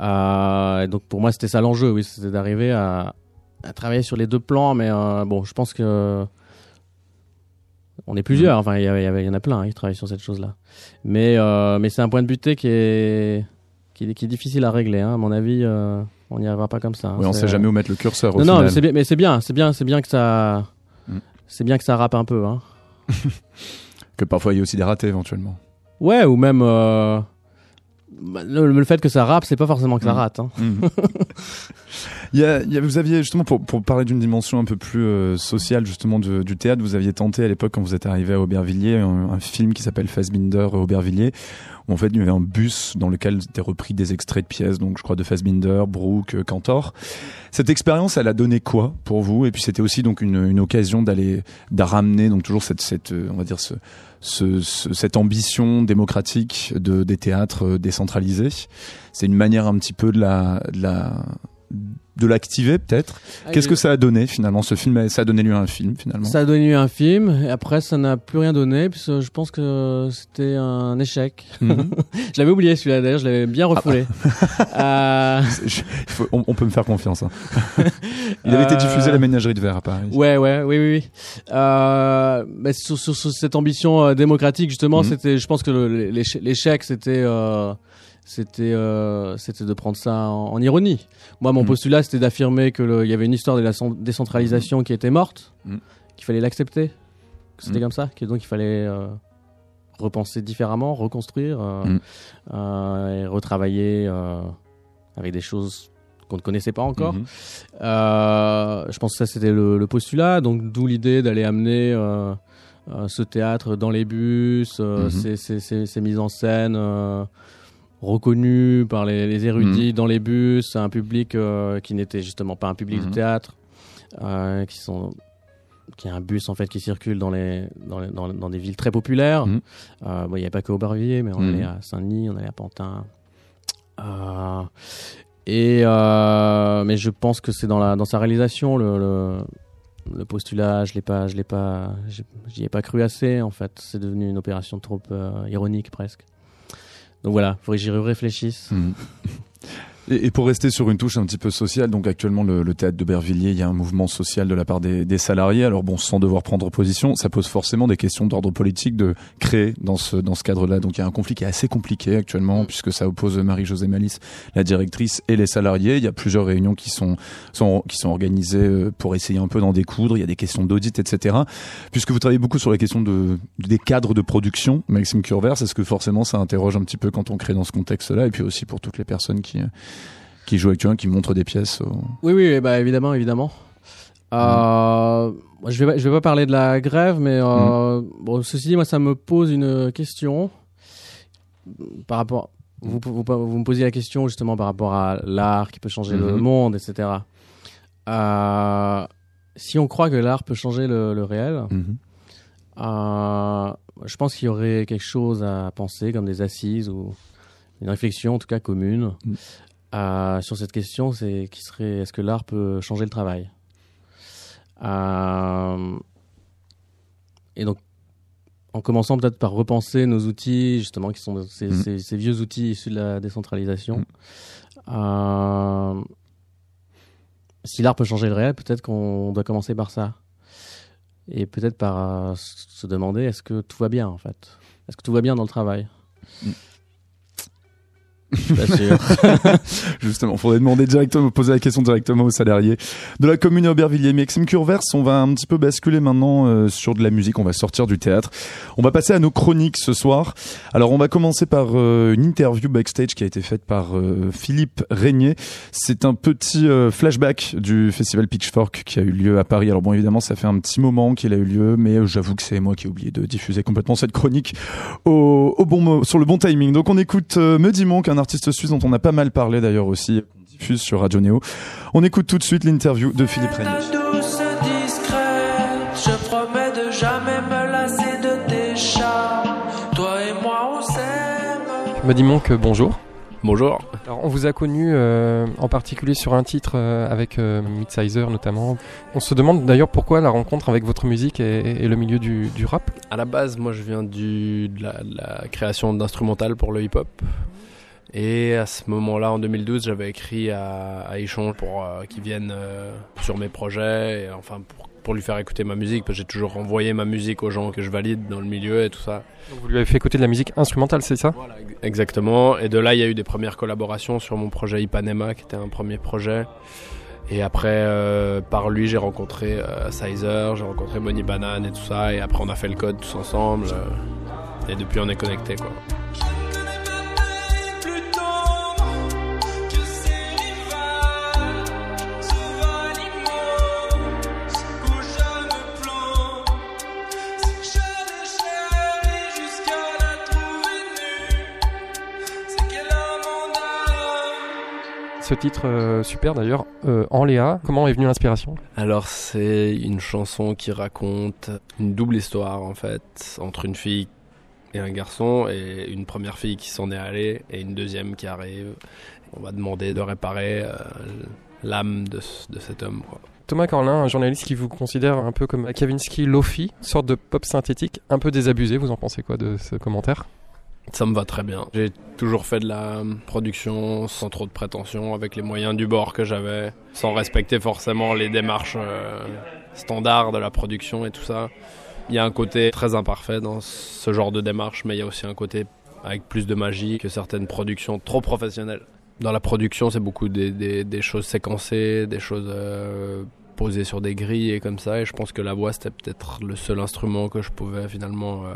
Et donc pour moi, c'était ça l'enjeu, oui, c'était d'arriver à, à travailler sur les deux plans, mais bon, je pense que on est plusieurs, enfin, il y, en a plein hein, qui travaillent sur cette chose-là. Mais, euh, mais c'est un point de butée qui est, qui, est- qui est difficile à régler, hein. à mon avis, euh, on n'y arrivera pas comme ça. hein. Ouais, on sait jamais où mettre le curseur. Au non, non, mais c'est bien, mais c'est bien, c'est bien, c'est bien que ça, Mm. c'est bien que ça rappe un peu, hein. Que parfois il y a aussi des ratés éventuellement. Ouais, ou même euh, bah, le, le fait que ça rappe, c'est pas forcément que ça rate. Hein. Il y a, il y a- vous aviez justement pour, pour parler d'une dimension un peu plus euh, sociale justement du théâtre, vous aviez tenté à l'époque quand vous êtes arrivé à Aubervilliers un, un film qui s'appelle Fassbinder Aubervilliers où en fait il y avait un bus dans lequel étaient repris des extraits de pièces donc je crois de Fassbinder, Brooke, euh, Cantor. Cette expérience elle a donné quoi pour vous? Et puis c'était aussi donc une, une occasion d'aller de ramener donc toujours cette, cette euh, on va dire ce, ce, ce- cette ambition démocratique de, des théâtres euh, décentralisés. C'est une manière un petit peu de la, de la de l'activer peut-être. Ah, Qu'est-ce que ça a donné finalement ce film? Ça a donné lieu à un film finalement. Ça a donné lieu à un film, et après ça n'a plus rien donné, puisque je pense que c'était un échec. Mhm. je l'avais oublié celui-là d'ailleurs, je l'avais bien refoulé. Euh, Je- il faut- on, on peut me faire confiance. hein. Il avait été Euh, diffusé à la ménagerie de verre à Paris. Ouais, ouais, oui, oui. oui. Euh, mais sur, sur- sur cette ambition euh, démocratique, justement, Mhm. c'était, je pense que l'échec, c'était, euh, c'était, euh, c'était de prendre ça en, en ironie. Moi, mon Mhm. postulat, c'était d'affirmer que le- il y avait une histoire de la décentralisation qui était morte, Mhm. qu'il fallait l'accepter, que c'était comme ça, que donc il fallait euh, repenser différemment, reconstruire euh, euh, et retravailler avec des choses qu'on ne connaissait pas encore. Mhm. Euh, je pense que ça c'était le, le postulat, donc d'où l'idée d'aller amener ce théâtre dans les bus, ces- ces mises en scène reconnues par les, les érudits dans les bus, un public euh, qui n'était justement pas un public de théâtre, euh, qui sont qui est un bus en fait qui circule dans les dans, les- dans, dans des villes très populaires. Mhm. Euh, bon, il n'y avait pas que Aubervilliers, mais on Mhm. allait à Saint-Denis, on allait à Pantin. Et mais je pense que c'est dans la dans sa réalisation le le, le postulat, je l'ai pas je l'ai pas j'y ai pas cru assez en fait. C'est devenu une opération trop ironique presque. Donc voilà, faudrait que j'y réfléchisse. Mhm. Et, et pour rester sur une touche un petit peu sociale, donc actuellement le, le théâtre d'Aubervilliers, il y a un mouvement social de la part des, des salariés. Alors bon, sans devoir prendre position, ça pose forcément des questions d'ordre politique de créer dans ce dans ce cadre-là. Donc il y a un conflit qui est assez compliqué actuellement puisque ça oppose Marie-Josée Malice, la directrice, et les salariés. Il y a plusieurs réunions qui sont sont qui sont organisées euh, pour essayer un peu d'en découdre. Il y a des questions d'audit, etc. Puisque vous travaillez beaucoup sur la question de des cadres de production, Maxime Curvers, est-ce que forcément ça interroge un petit peu quand on crée dans ce contexte-là, et puis aussi pour toutes les personnes qui qui jouent actuellement, qui montrent des pièces. au- Oui, oui, bah évidemment, évidemment. Euh, moi, je vais je vais pas parler de la grève, mais euh, bon, ceci dit, moi, ça me pose une question par rapport. Vous, vous, vous me posiez la question justement par rapport à l'art qui peut changer le Mhm. monde, etc. Euh, si on croit que l'art peut changer le, le réel, Mhm. euh, je pense qu'il y aurait quelque chose à penser, comme des assises ou une réflexion, en tout cas commune, Mm. Euh, sur cette question. C'est qui serait est-ce que l'art peut changer le travail? Euh, Et donc, en commençant peut-être par repenser nos outils, justement, qui sont ces, Mm. ces- ces vieux outils issus de la décentralisation. Mm. Euh, si l'art peut changer le réel, peut-être qu'on doit commencer par ça. Et peut-être par se demander est-ce que tout va bien en fait? Est-ce que tout va bien dans le travail? Mm. Justement, faudrait demander directement, poser la question directement aux salariés de la commune Aubervilliers. Maxime Curvers, on va un petit peu basculer maintenant euh, sur de la musique, on va sortir du théâtre. On va passer à nos chroniques ce soir. Alors on va commencer par euh, une interview backstage qui a été faite par euh, Philippe Régnier. C'est un petit euh, flashback du festival Pitchfork qui a eu lieu à Paris. Alors bon, évidemment, ça fait un petit moment qu'il a eu lieu, mais euh, j'avoue que c'est moi qui ai oublié de diffuser complètement cette chronique au, au bon sur le bon timing. Donc on écoute euh, Muddy Monk, un artiste suisse dont on a pas mal parlé d'ailleurs aussi, qu'on diffuse sur Radio Néo. On écoute tout de suite l'interview de Philippe discrète, je promets de jamais me lasser de tes charmes. Toi et moi on s'aime. Muddy Monk, bonjour. Bonjour. Alors, on vous a connu euh, en particulier sur un titre euh, avec euh, Midsizer notamment. On se demande d'ailleurs pourquoi la rencontre avec votre musique et, et le milieu du, du rap? À la base, moi je viens du, de, la, de la création d'instrumental pour le hip-hop. Et à ce moment-là, en 2012, j'avais écrit à, à Échange pour euh, qu'il vienne euh, sur mes projets, et, enfin pour, pour lui faire écouter ma musique, parce que j'ai toujours envoyé ma musique aux gens que je valide dans le milieu et tout ça. Donc, vous lui avez fait écouter de la musique instrumentale, c'est ça? Voilà, ex- exactement. Et de là, il y a eu des premières collaborations sur mon projet Ipanema, qui était un premier projet. Et après, euh, par lui, j'ai rencontré Sizer, j'ai rencontré Money Banane et tout ça. Et après, on a fait le code tous ensemble. et depuis, on est connectés, quoi. Ce titre euh, super d'ailleurs, euh, en Léa, comment est venue l'inspiration? Alors, c'est une chanson qui raconte une double histoire, en fait, entre une fille et un garçon, et une première fille qui s'en est allée, et une deuxième qui arrive. On va demander de réparer euh, l'âme de, ce- de cet homme. quoi. Thomas Corlin, un journaliste qui vous considère un peu comme Kavinsky Lofi, sorte de pop synthétique, un peu désabusé. Vous en pensez quoi de ce commentaire? Ça me va très bien. J'ai toujours fait de la production sans trop de prétention, avec les moyens du bord que j'avais, sans respecter forcément les démarches euh, standards de la production et tout ça. Il y a un côté très imparfait dans ce genre de démarche, mais il y a aussi un côté avec plus de magie que certaines productions trop professionnelles. Dans la production, c'est beaucoup des, choses séquencées, des choses euh, posées sur des grilles et comme ça. Et je pense que la voix, c'était peut-être le seul instrument que je pouvais finalement euh,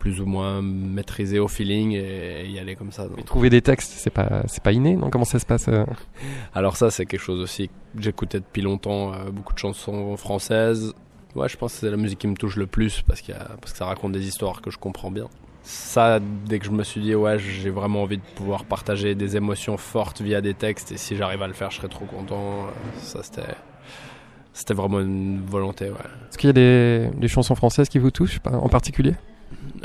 plus ou moins maîtriser au feeling et, et y aller comme ça. Donc, Et Trouver des textes, c'est pas, c'est pas inné, non? Comment ça se passe euh? Alors ça, c'est quelque chose aussi que j'écoutais depuis longtemps, euh, beaucoup de chansons françaises. Ouais, je pense que c'est la musique qui me touche le plus parce, qu'il y a- parce que ça raconte des histoires que je comprends bien. Ça, dès que je me suis dit, ouais, j'ai vraiment envie de pouvoir partager des émotions fortes via des textes et si j'arrive à le faire, je serais trop content. Euh, Ça, c'était, c'était vraiment une volonté, ouais. Est-ce qu'il y a des, des chansons françaises qui vous touchent en particulier?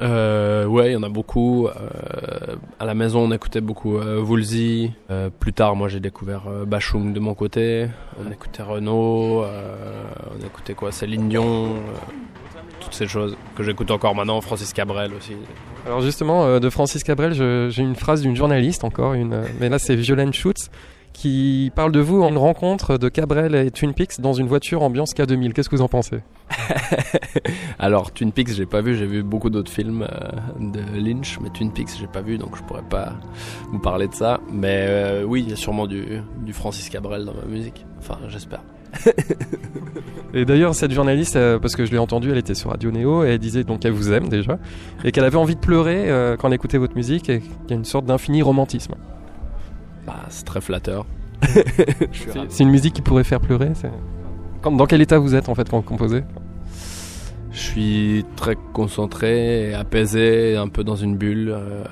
Euh, ouais, il y en a beaucoup. Euh, à la maison, on écoutait beaucoup euh, Woolsey. Euh, plus tard, moi, j'ai découvert euh, Bachung de mon côté. On écoutait Renault. on écoutait quoi Céline Dion. toutes ces choses que j'écoute encore maintenant. Francis Cabrel aussi. Alors justement, de Francis Cabrel, j'ai une phrase d'une journaliste encore, une, mais là c'est Violaine Schutz, qui parle de vous en une rencontre de Cabrel et Twin Peaks dans une voiture ambiance K2000. Qu'est-ce que vous en pensez? Alors, Twin Peaks, j'ai pas vu. J'ai vu beaucoup d'autres films euh, de Lynch, mais Twin Peaks, j'ai pas vu, donc je pourrais pas vous parler de ça. Mais euh, oui, il y a sûrement du, du Francis Cabrel dans ma musique. Enfin, j'espère. Et d'ailleurs, cette journaliste, euh, parce que je l'ai entendue, elle était sur Radio Néo, et elle disait donc qu'elle vous aime déjà, et qu'elle avait envie de pleurer euh, quand elle écoutait votre musique, et qu'il y a une sorte d'infini romantisme. Bah, c'est très flatteur. C'est une musique qui pourrait faire pleurer Dans quel état vous êtes en fait quand vous composez? Je suis très concentré, apaisé, un peu dans une bulle. euh,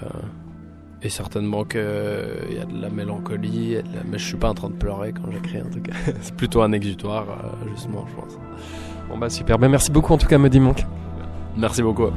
et certainement qu'il y a de la mélancolie, et de la- mais je suis pas en train de pleurer quand j'écris en tout cas. C'est plutôt un exutoire, euh, justement, je pense. Bon bah super, Ben, merci beaucoup en tout cas Muddy Monk. Merci beaucoup.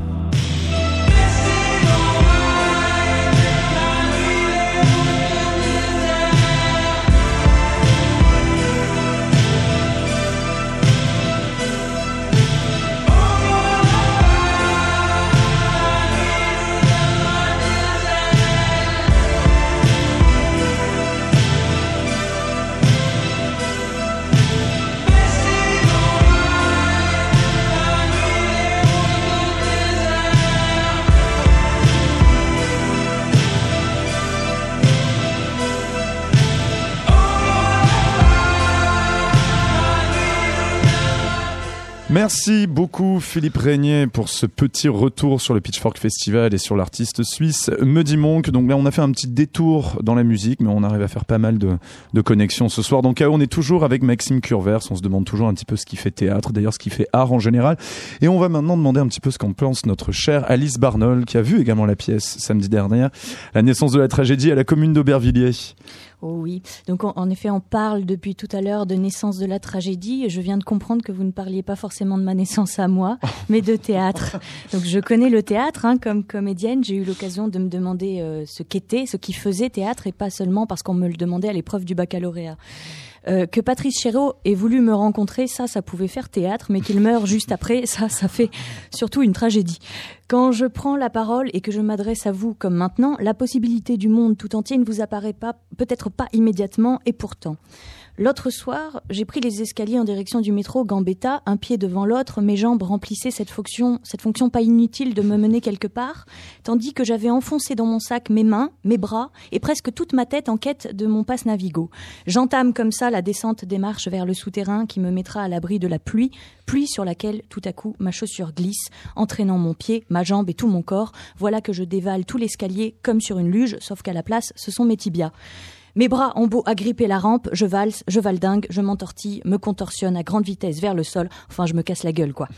Merci beaucoup Philippe Régnier pour ce petit retour sur le Pitchfork Festival et sur l'artiste suisse Muddy Monk. Donc là on a fait un petit détour dans la musique mais on arrive à faire pas mal de, de connexions ce soir. Donc on est toujours avec Maxime Curvers, on se demande toujours un petit peu ce qui fait théâtre, d'ailleurs ce qui fait art en général. Et on va maintenant demander un petit peu ce qu'en pense notre chère Alice Barnol qui a vu également la pièce samedi dernier, La naissance de la tragédie à la commune d'Aubervilliers. Oh oui. Donc en, effet, on parle depuis tout à l'heure de naissance de la tragédie. Je viens de comprendre que vous ne parliez pas forcément de ma naissance à moi, mais de théâtre. Donc je connais le théâtre hein, comme comédienne. J'ai eu l'occasion de me demander euh, ce qu'était, ce qui faisait théâtre, et pas seulement parce qu'on me le demandait à l'épreuve du baccalauréat. Euh, que Patrice Chéreau ait voulu me rencontrer, ça, ça pouvait faire théâtre, mais qu'il meure juste après, ça, ça fait surtout une tragédie. Quand je prends la parole et que je m'adresse à vous comme maintenant, la possibilité du monde tout entier ne vous apparaît pas, peut-être pas immédiatement, et pourtant. L'autre soir, j'ai pris les escaliers en direction du métro Gambetta, un pied devant l'autre, mes jambes remplissaient cette fonction, cette fonction pas inutile de me mener quelque part, tandis que j'avais enfoncé dans mon sac mes mains, mes bras et presque toute ma tête en quête de mon passe Navigo. J'entame comme ça la descente des marches vers le souterrain qui me mettra à l'abri de la pluie, pluie sur laquelle tout à coup ma chaussure glisse, entraînant mon pied, ma jambe et tout mon corps. Voilà que je dévale tout l'escalier comme sur une luge, sauf qu'à la place, ce sont mes tibias. Mes bras ont beau agripper la rampe, je valse, je valdingue, je m'entortille, me contorsionne à grande vitesse vers le sol. Enfin, je me casse la gueule, quoi.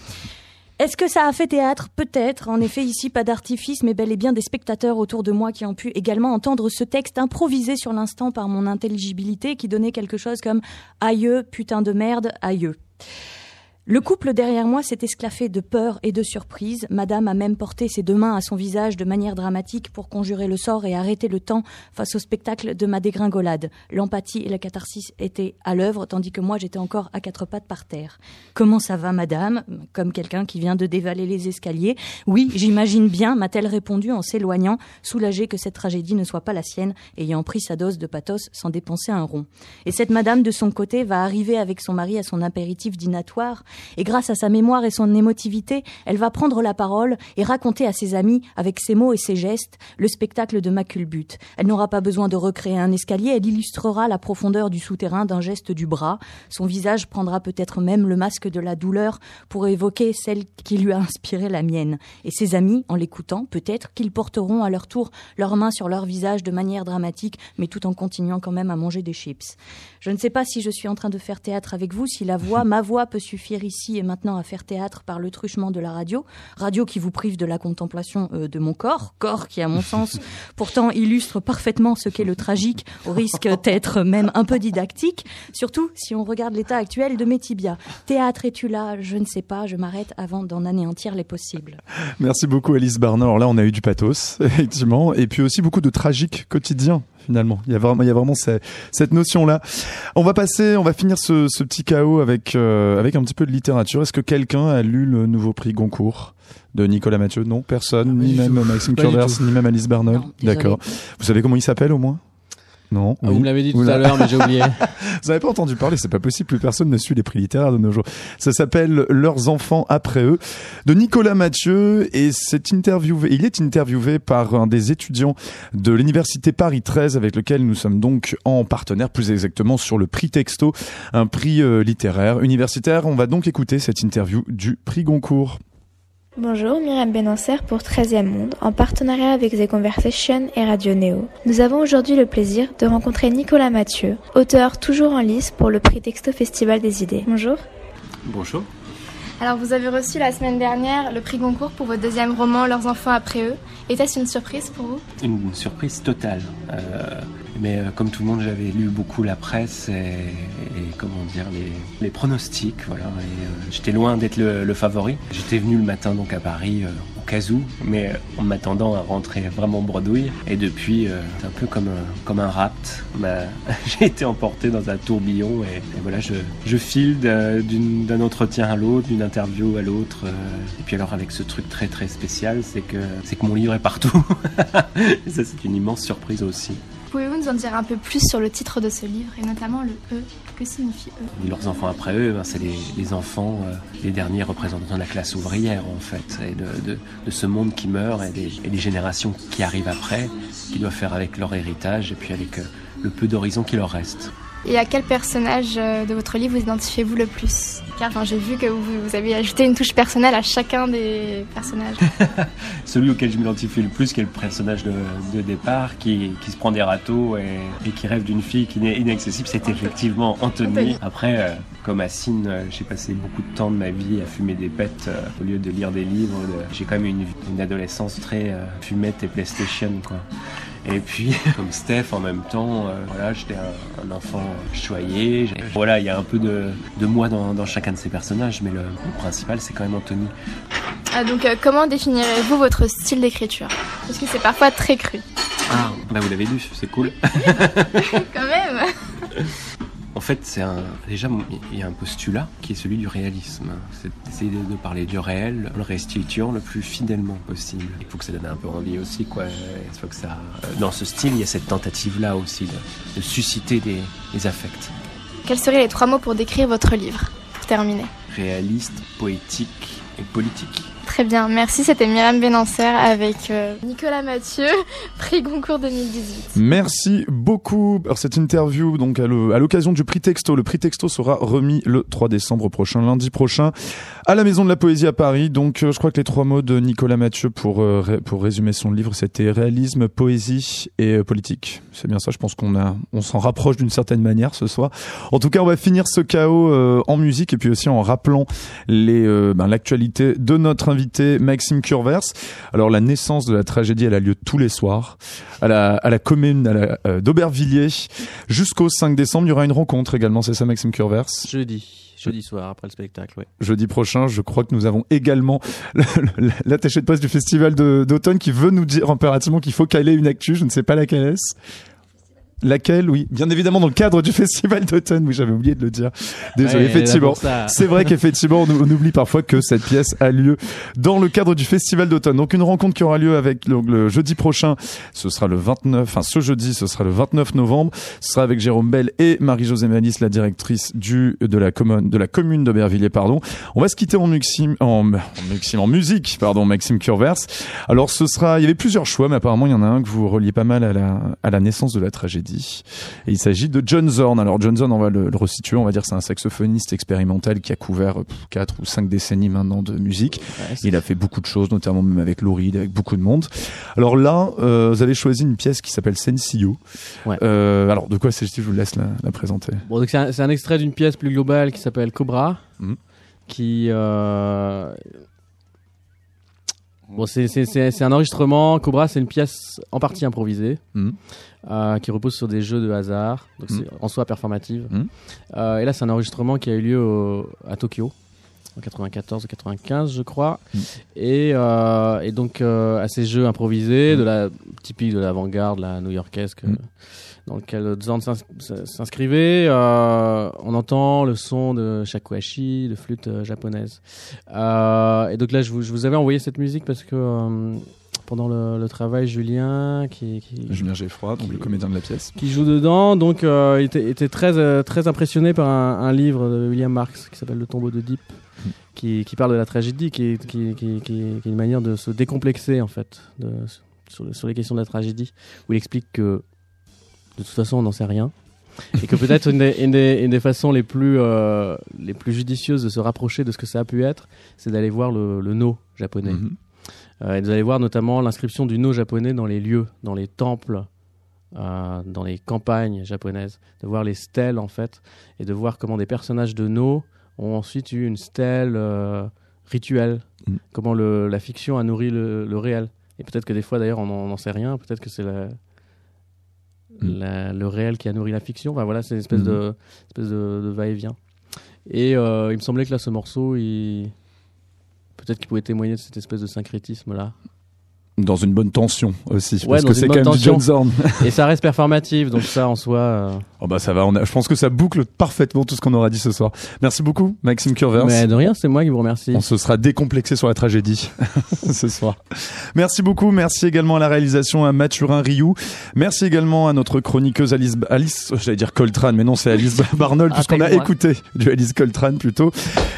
Est-ce que ça a fait théâtre? Peut-être. En effet, ici, pas d'artifice, mais bel et bien des spectateurs autour de moi qui ont pu également entendre ce texte improvisé sur l'instant par mon intelligibilité qui donnait quelque chose comme aïeux, putain de merde, aïeux. Le couple derrière moi s'est esclaffé de peur et de surprise. Madame a même porté ses deux mains à son visage de manière dramatique pour conjurer le sort et arrêter le temps face au spectacle de ma dégringolade. L'empathie et la catharsis étaient à l'œuvre, tandis que moi j'étais encore à quatre pattes par terre. Comment ça va, madame? Comme quelqu'un qui vient de dévaler les escaliers. Oui, j'imagine bien, m'a-t-elle répondu en s'éloignant, soulagée que cette tragédie ne soit pas la sienne, ayant pris sa dose de pathos sans dépenser un rond. Et cette madame, de son côté, va arriver avec son mari à son impératif dînatoire et grâce à sa mémoire et son émotivité, elle va prendre la parole et raconter à ses amis, avec ses mots et ses gestes, le spectacle de ma culbute. Elle n'aura pas besoin de recréer un escalier, elle illustrera la profondeur du souterrain d'un geste du bras. Son visage prendra peut-être même le masque de la douleur pour évoquer celle qui lui a inspiré la mienne. Et ses amis, en l'écoutant, peut-être qu'ils porteront à leur tour leurs mains sur leur visage de manière dramatique, mais tout en continuant quand même à manger des chips. Je ne sais pas si je suis en train de faire théâtre avec vous, si la voix, ma voix peut suffire ici et maintenant à faire théâtre par le truchement de la radio, radio qui vous prive de la contemplation euh, de mon corps, corps qui à mon sens pourtant illustre parfaitement ce qu'est le tragique, au risque d'être même un peu didactique, surtout si on regarde l'état actuel de mes tibias. Théâtre es-tu là? Je ne sais pas, je m'arrête avant d'en anéantir les possibles. Merci beaucoup Alice Barner. Alors là, on a eu du pathos, effectivement, et puis aussi beaucoup de tragique quotidien finalement. Il y a vraiment, il y a vraiment cette, cette notion-là. On va passer, on va finir ce, ce petit chaos avec euh, avec un petit peu de littérature. Est-ce que quelqu'un a lu le nouveau prix Goncourt de Nicolas Mathieu? Non, personne, ni du même. Maxime tout. ni même Alice Barnol. D'accord. Vous savez comment il s'appelle au moins? Non. Ah, Oui. Vous me l'avez dit tout Oula. à l'heure, mais j'ai oublié. Vous n'avez pas entendu parler, c'est pas possible, plus personne ne suit les prix littéraires de nos jours. Ça s'appelle Leurs enfants après eux, de Nicolas Mathieu, et c'est interviewé, il est interviewé par un des étudiants de l'université Paris 13, avec lequel nous sommes donc en partenaire, plus exactement sur le prix Texto, un prix euh, littéraire universitaire. On va donc écouter cette interview du prix Goncourt. Bonjour, Myriam Benancer pour 13e Monde, en partenariat avec The Conversation et Radio Néo. Nous avons aujourd'hui le plaisir de rencontrer Nicolas Mathieu, auteur toujours en lice pour le prix Texto Festival des idées. Bonjour. Bonjour. Alors, vous avez reçu la semaine dernière le prix Goncourt pour votre deuxième roman, Leurs enfants après eux. Était-ce une surprise pour vous? Une surprise totale. Euh, mais euh, comme tout le monde, j'avais lu beaucoup la presse et, comment dire les, pronostics. Voilà. Euh, J'étais loin d'être le, favori. J'étais venu le matin donc à Paris euh, au cas où, mais en m'attendant à rentrer vraiment bredouille. Et depuis, c'est un peu comme un, comme un rapt. Ma- J'ai été emporté dans un tourbillon et, voilà, je, file d'un entretien à l'autre, d'une interview à l'autre. et puis alors avec ce truc très très spécial, c'est que c'est que mon livre est partout. et ça, c'est une immense surprise aussi. Pouvez-vous nous en dire un peu plus sur le titre de ce livre et notamment le E? Que signifie E? Leurs enfants après eux, ben, c'est les, les enfants, euh, les derniers représentants de la classe ouvrière en fait, et de, ce monde qui meurt et des, et des générations qui arrivent après, qui doivent faire avec leur héritage et puis avec euh, le peu d'horizon qui leur reste. Et à quel personnage euh, de votre livre vous identifiez-vous le plus? Car enfin, j'ai vu que vous, vous avez ajouté une touche personnelle à chacun des personnages. Celui auquel je m'identifie le plus, qui est le personnage de, de départ, qui, qui se prend des râteaux et, et qui rêve d'une fille qui n'est inaccessible, c'est effectivement Anthony. Anthony. Après, euh, comme Assine, euh, j'ai passé beaucoup de temps de ma vie à fumer des pets euh, au lieu de lire des livres. de- J'ai quand même eu une, une adolescence très euh, fumette et PlayStation, quoi. Et puis, comme Steph, en même temps, euh, voilà, j'étais un, un enfant choyé. Voilà, il y a un peu de, de moi dans, dans chacun de ces personnages, mais le, le principal, c'est quand même Anthony. Ah, donc, euh, comment définirez-vous votre style d'écriture? Parce que c'est parfois très cru. Ah, bah vous l'avez lu, c'est cool. Quand même En fait, c'est un, déjà, il y a un postulat qui est celui du réalisme. C'est d'essayer de, parler du réel, en le restituant le plus fidèlement possible. Il faut que ça donne un peu envie aussi, quoi. Il faut que ça, dans ce style, il y a cette tentative-là aussi de, de susciter des, des affects. Quels seraient les trois mots pour décrire votre livre? Pour terminer. Réaliste, poétique et politique. Très bien, merci. C'était Myriam Benancer avec euh, Nicolas Mathieu, prix Goncourt 2018. Merci beaucoup pour cette interview. Donc à l'occasion du prix Texto, le prix Texto sera remis le 3 décembre prochain, lundi prochain, à la Maison de la Poésie à Paris. Donc euh, je crois que les trois mots de Nicolas Mathieu pour euh, pour résumer son livre, c'était réalisme, poésie et politique. C'est bien ça. Je pense qu'on on s'en rapproche d'une certaine manière ce soir. En tout cas, on va finir ce chaos en musique et puis aussi en rappelant les ben, l'actualité de notre invité Maxime Curvers. Alors la naissance de la tragédie, elle a lieu tous les soirs à la, à la commune euh, d'Aubervilliers jusqu'au 5 décembre. Il y aura une rencontre également, c'est ça Maxime Curvers Jeudi. Jeudi soir, après le spectacle, oui. Jeudi prochain, je crois que nous avons également l'attaché de poste du festival d'automne qui veut nous dire impérativement qu'il faut caler une actu, je ne sais pas laquelle est-ce. Laquelle, oui, bien évidemment dans le cadre du festival d'automne. Oui, j'avais oublié de le dire. Désolé, effectivement. C'est vrai qu'effectivement, on, oublie parfois que cette pièce a lieu dans le cadre du festival d'automne. Donc une rencontre qui aura lieu avec le, jeudi prochain. Ce sera le 29, enfin ce jeudi, ce sera le 29 novembre. Ce sera avec Jérôme Bell et Marie-Josée Manis, la directrice du de la commune de la commune d'Aubervilliers, pardon. On va se quitter en Muxim, en, en, en musique, pardon, Maxime Curvers. Alors ce sera, il y avait plusieurs choix, mais apparemment il y en a un que vous reliez pas mal à la à la naissance de la tragédie. Et il s'agit de John Zorn. Alors John Zorn, on va le, resituer, on va dire c'est un saxophoniste expérimental qui a couvert 4 ou 5 décennies maintenant de musique. il a fait beaucoup de choses, notamment même avec Lou Reed, avec beaucoup de monde. Alors là, euh, vous avez choisi une pièce qui s'appelle Sensio. Euh, alors de quoi s'agit-il? Je vous laisse la, présenter. Bon, c'est un, extrait d'une pièce plus globale qui s'appelle Cobra, mmh. qui euh, Bon, c'est un enregistrement. Cobra, c'est une pièce en partie improvisée mmh. euh, qui repose sur des jeux de hasard, donc c'est mmh. en soi performative. Mmh. Euh, et là, c'est un enregistrement qui a eu lieu à Tokyo en 94 ou 95, je crois. Et, euh, et, donc, à ces jeux improvisés, de la typique de l'avant-garde, la new-yorkaise dans lequel Zorn s'inscrivait. Euh, on entend le son de shakuhachi, de flûte euh, japonaise. Euh, et donc là, je vous, je vous, avais envoyé cette musique parce que pendant le, travail, Julien, qui, Julien Geffroy, donc le comédien de la pièce, qui joue dedans, donc il était, était, très très impressionné par un, livre de William Marx qui s'appelle Le tombeau de Deep. Qui, qui, parle de la tragédie, qui, qui, qui, est une manière de se décomplexer en fait de, sur, sur les questions de la tragédie, où il explique que de toute façon on n'en sait rien. et que peut-être une, une, des façons les plus, euh, les plus judicieuses de se rapprocher de ce que ça a pu être, c'est d'aller voir le, le no japonais. Mhm. euh, et d'aller voir notamment l'inscription du no japonais dans les lieux, dans les temples, euh, dans les campagnes japonaises, de voir les stèles en fait, et de voir comment des personnages de no ont ensuite eu une stèle rituelle, mhm. comment le, la fiction a nourri le, le réel. Et peut-être que des fois d'ailleurs on n'en sait rien, peut-être que c'est la, Mm. le réel qui a nourri la fiction. Enfin, voilà, c'est une espèce, de, mm-hmm. espèce de, va-et-vient. Et euh, il me semblait que là, ce morceau, il... peut-être qu'il pouvait témoigner de cette espèce de syncrétisme-là dans une bonne tension aussi parce que c'est quand même du John Zorn et ça reste performatif donc ça en soi euh, oh bah ça va on a, je pense que ça boucle parfaitement tout ce qu'on aura dit ce soir. Merci beaucoup Maxime Curvers mais de rien c'est moi qui vous remercie. On se sera décomplexé sur la tragédie ce soir. Merci beaucoup merci également à la réalisation à Mathurin Rioux. Merci également à notre chroniqueuse Alice Alice j'allais dire Coltrane mais non c'est Alice Barnold puisqu'on a écouté du Alice Coltrane plutôt.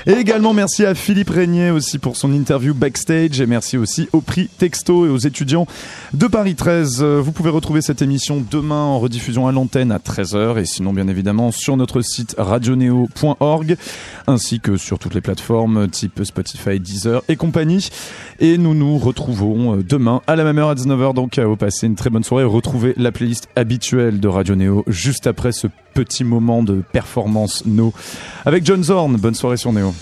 Et également merci à Philippe Régnier aussi pour son interview backstage et merci aussi au prix Texto aux étudiants de Paris 13. Euh, vous pouvez retrouver cette émission demain en rediffusion à l'antenne à 13h et sinon bien évidemment sur notre site radioneo.org ainsi que sur toutes les plateformes type Spotify, Deezer et compagnie. Et nous nous retrouvons euh, demain à la même heure à 19h donc à vous passer une très bonne soirée. Retrouvez la playlist habituelle de Radio Neo juste après ce petit moment de performance No avec John Zorn. Bonne soirée sur Neo.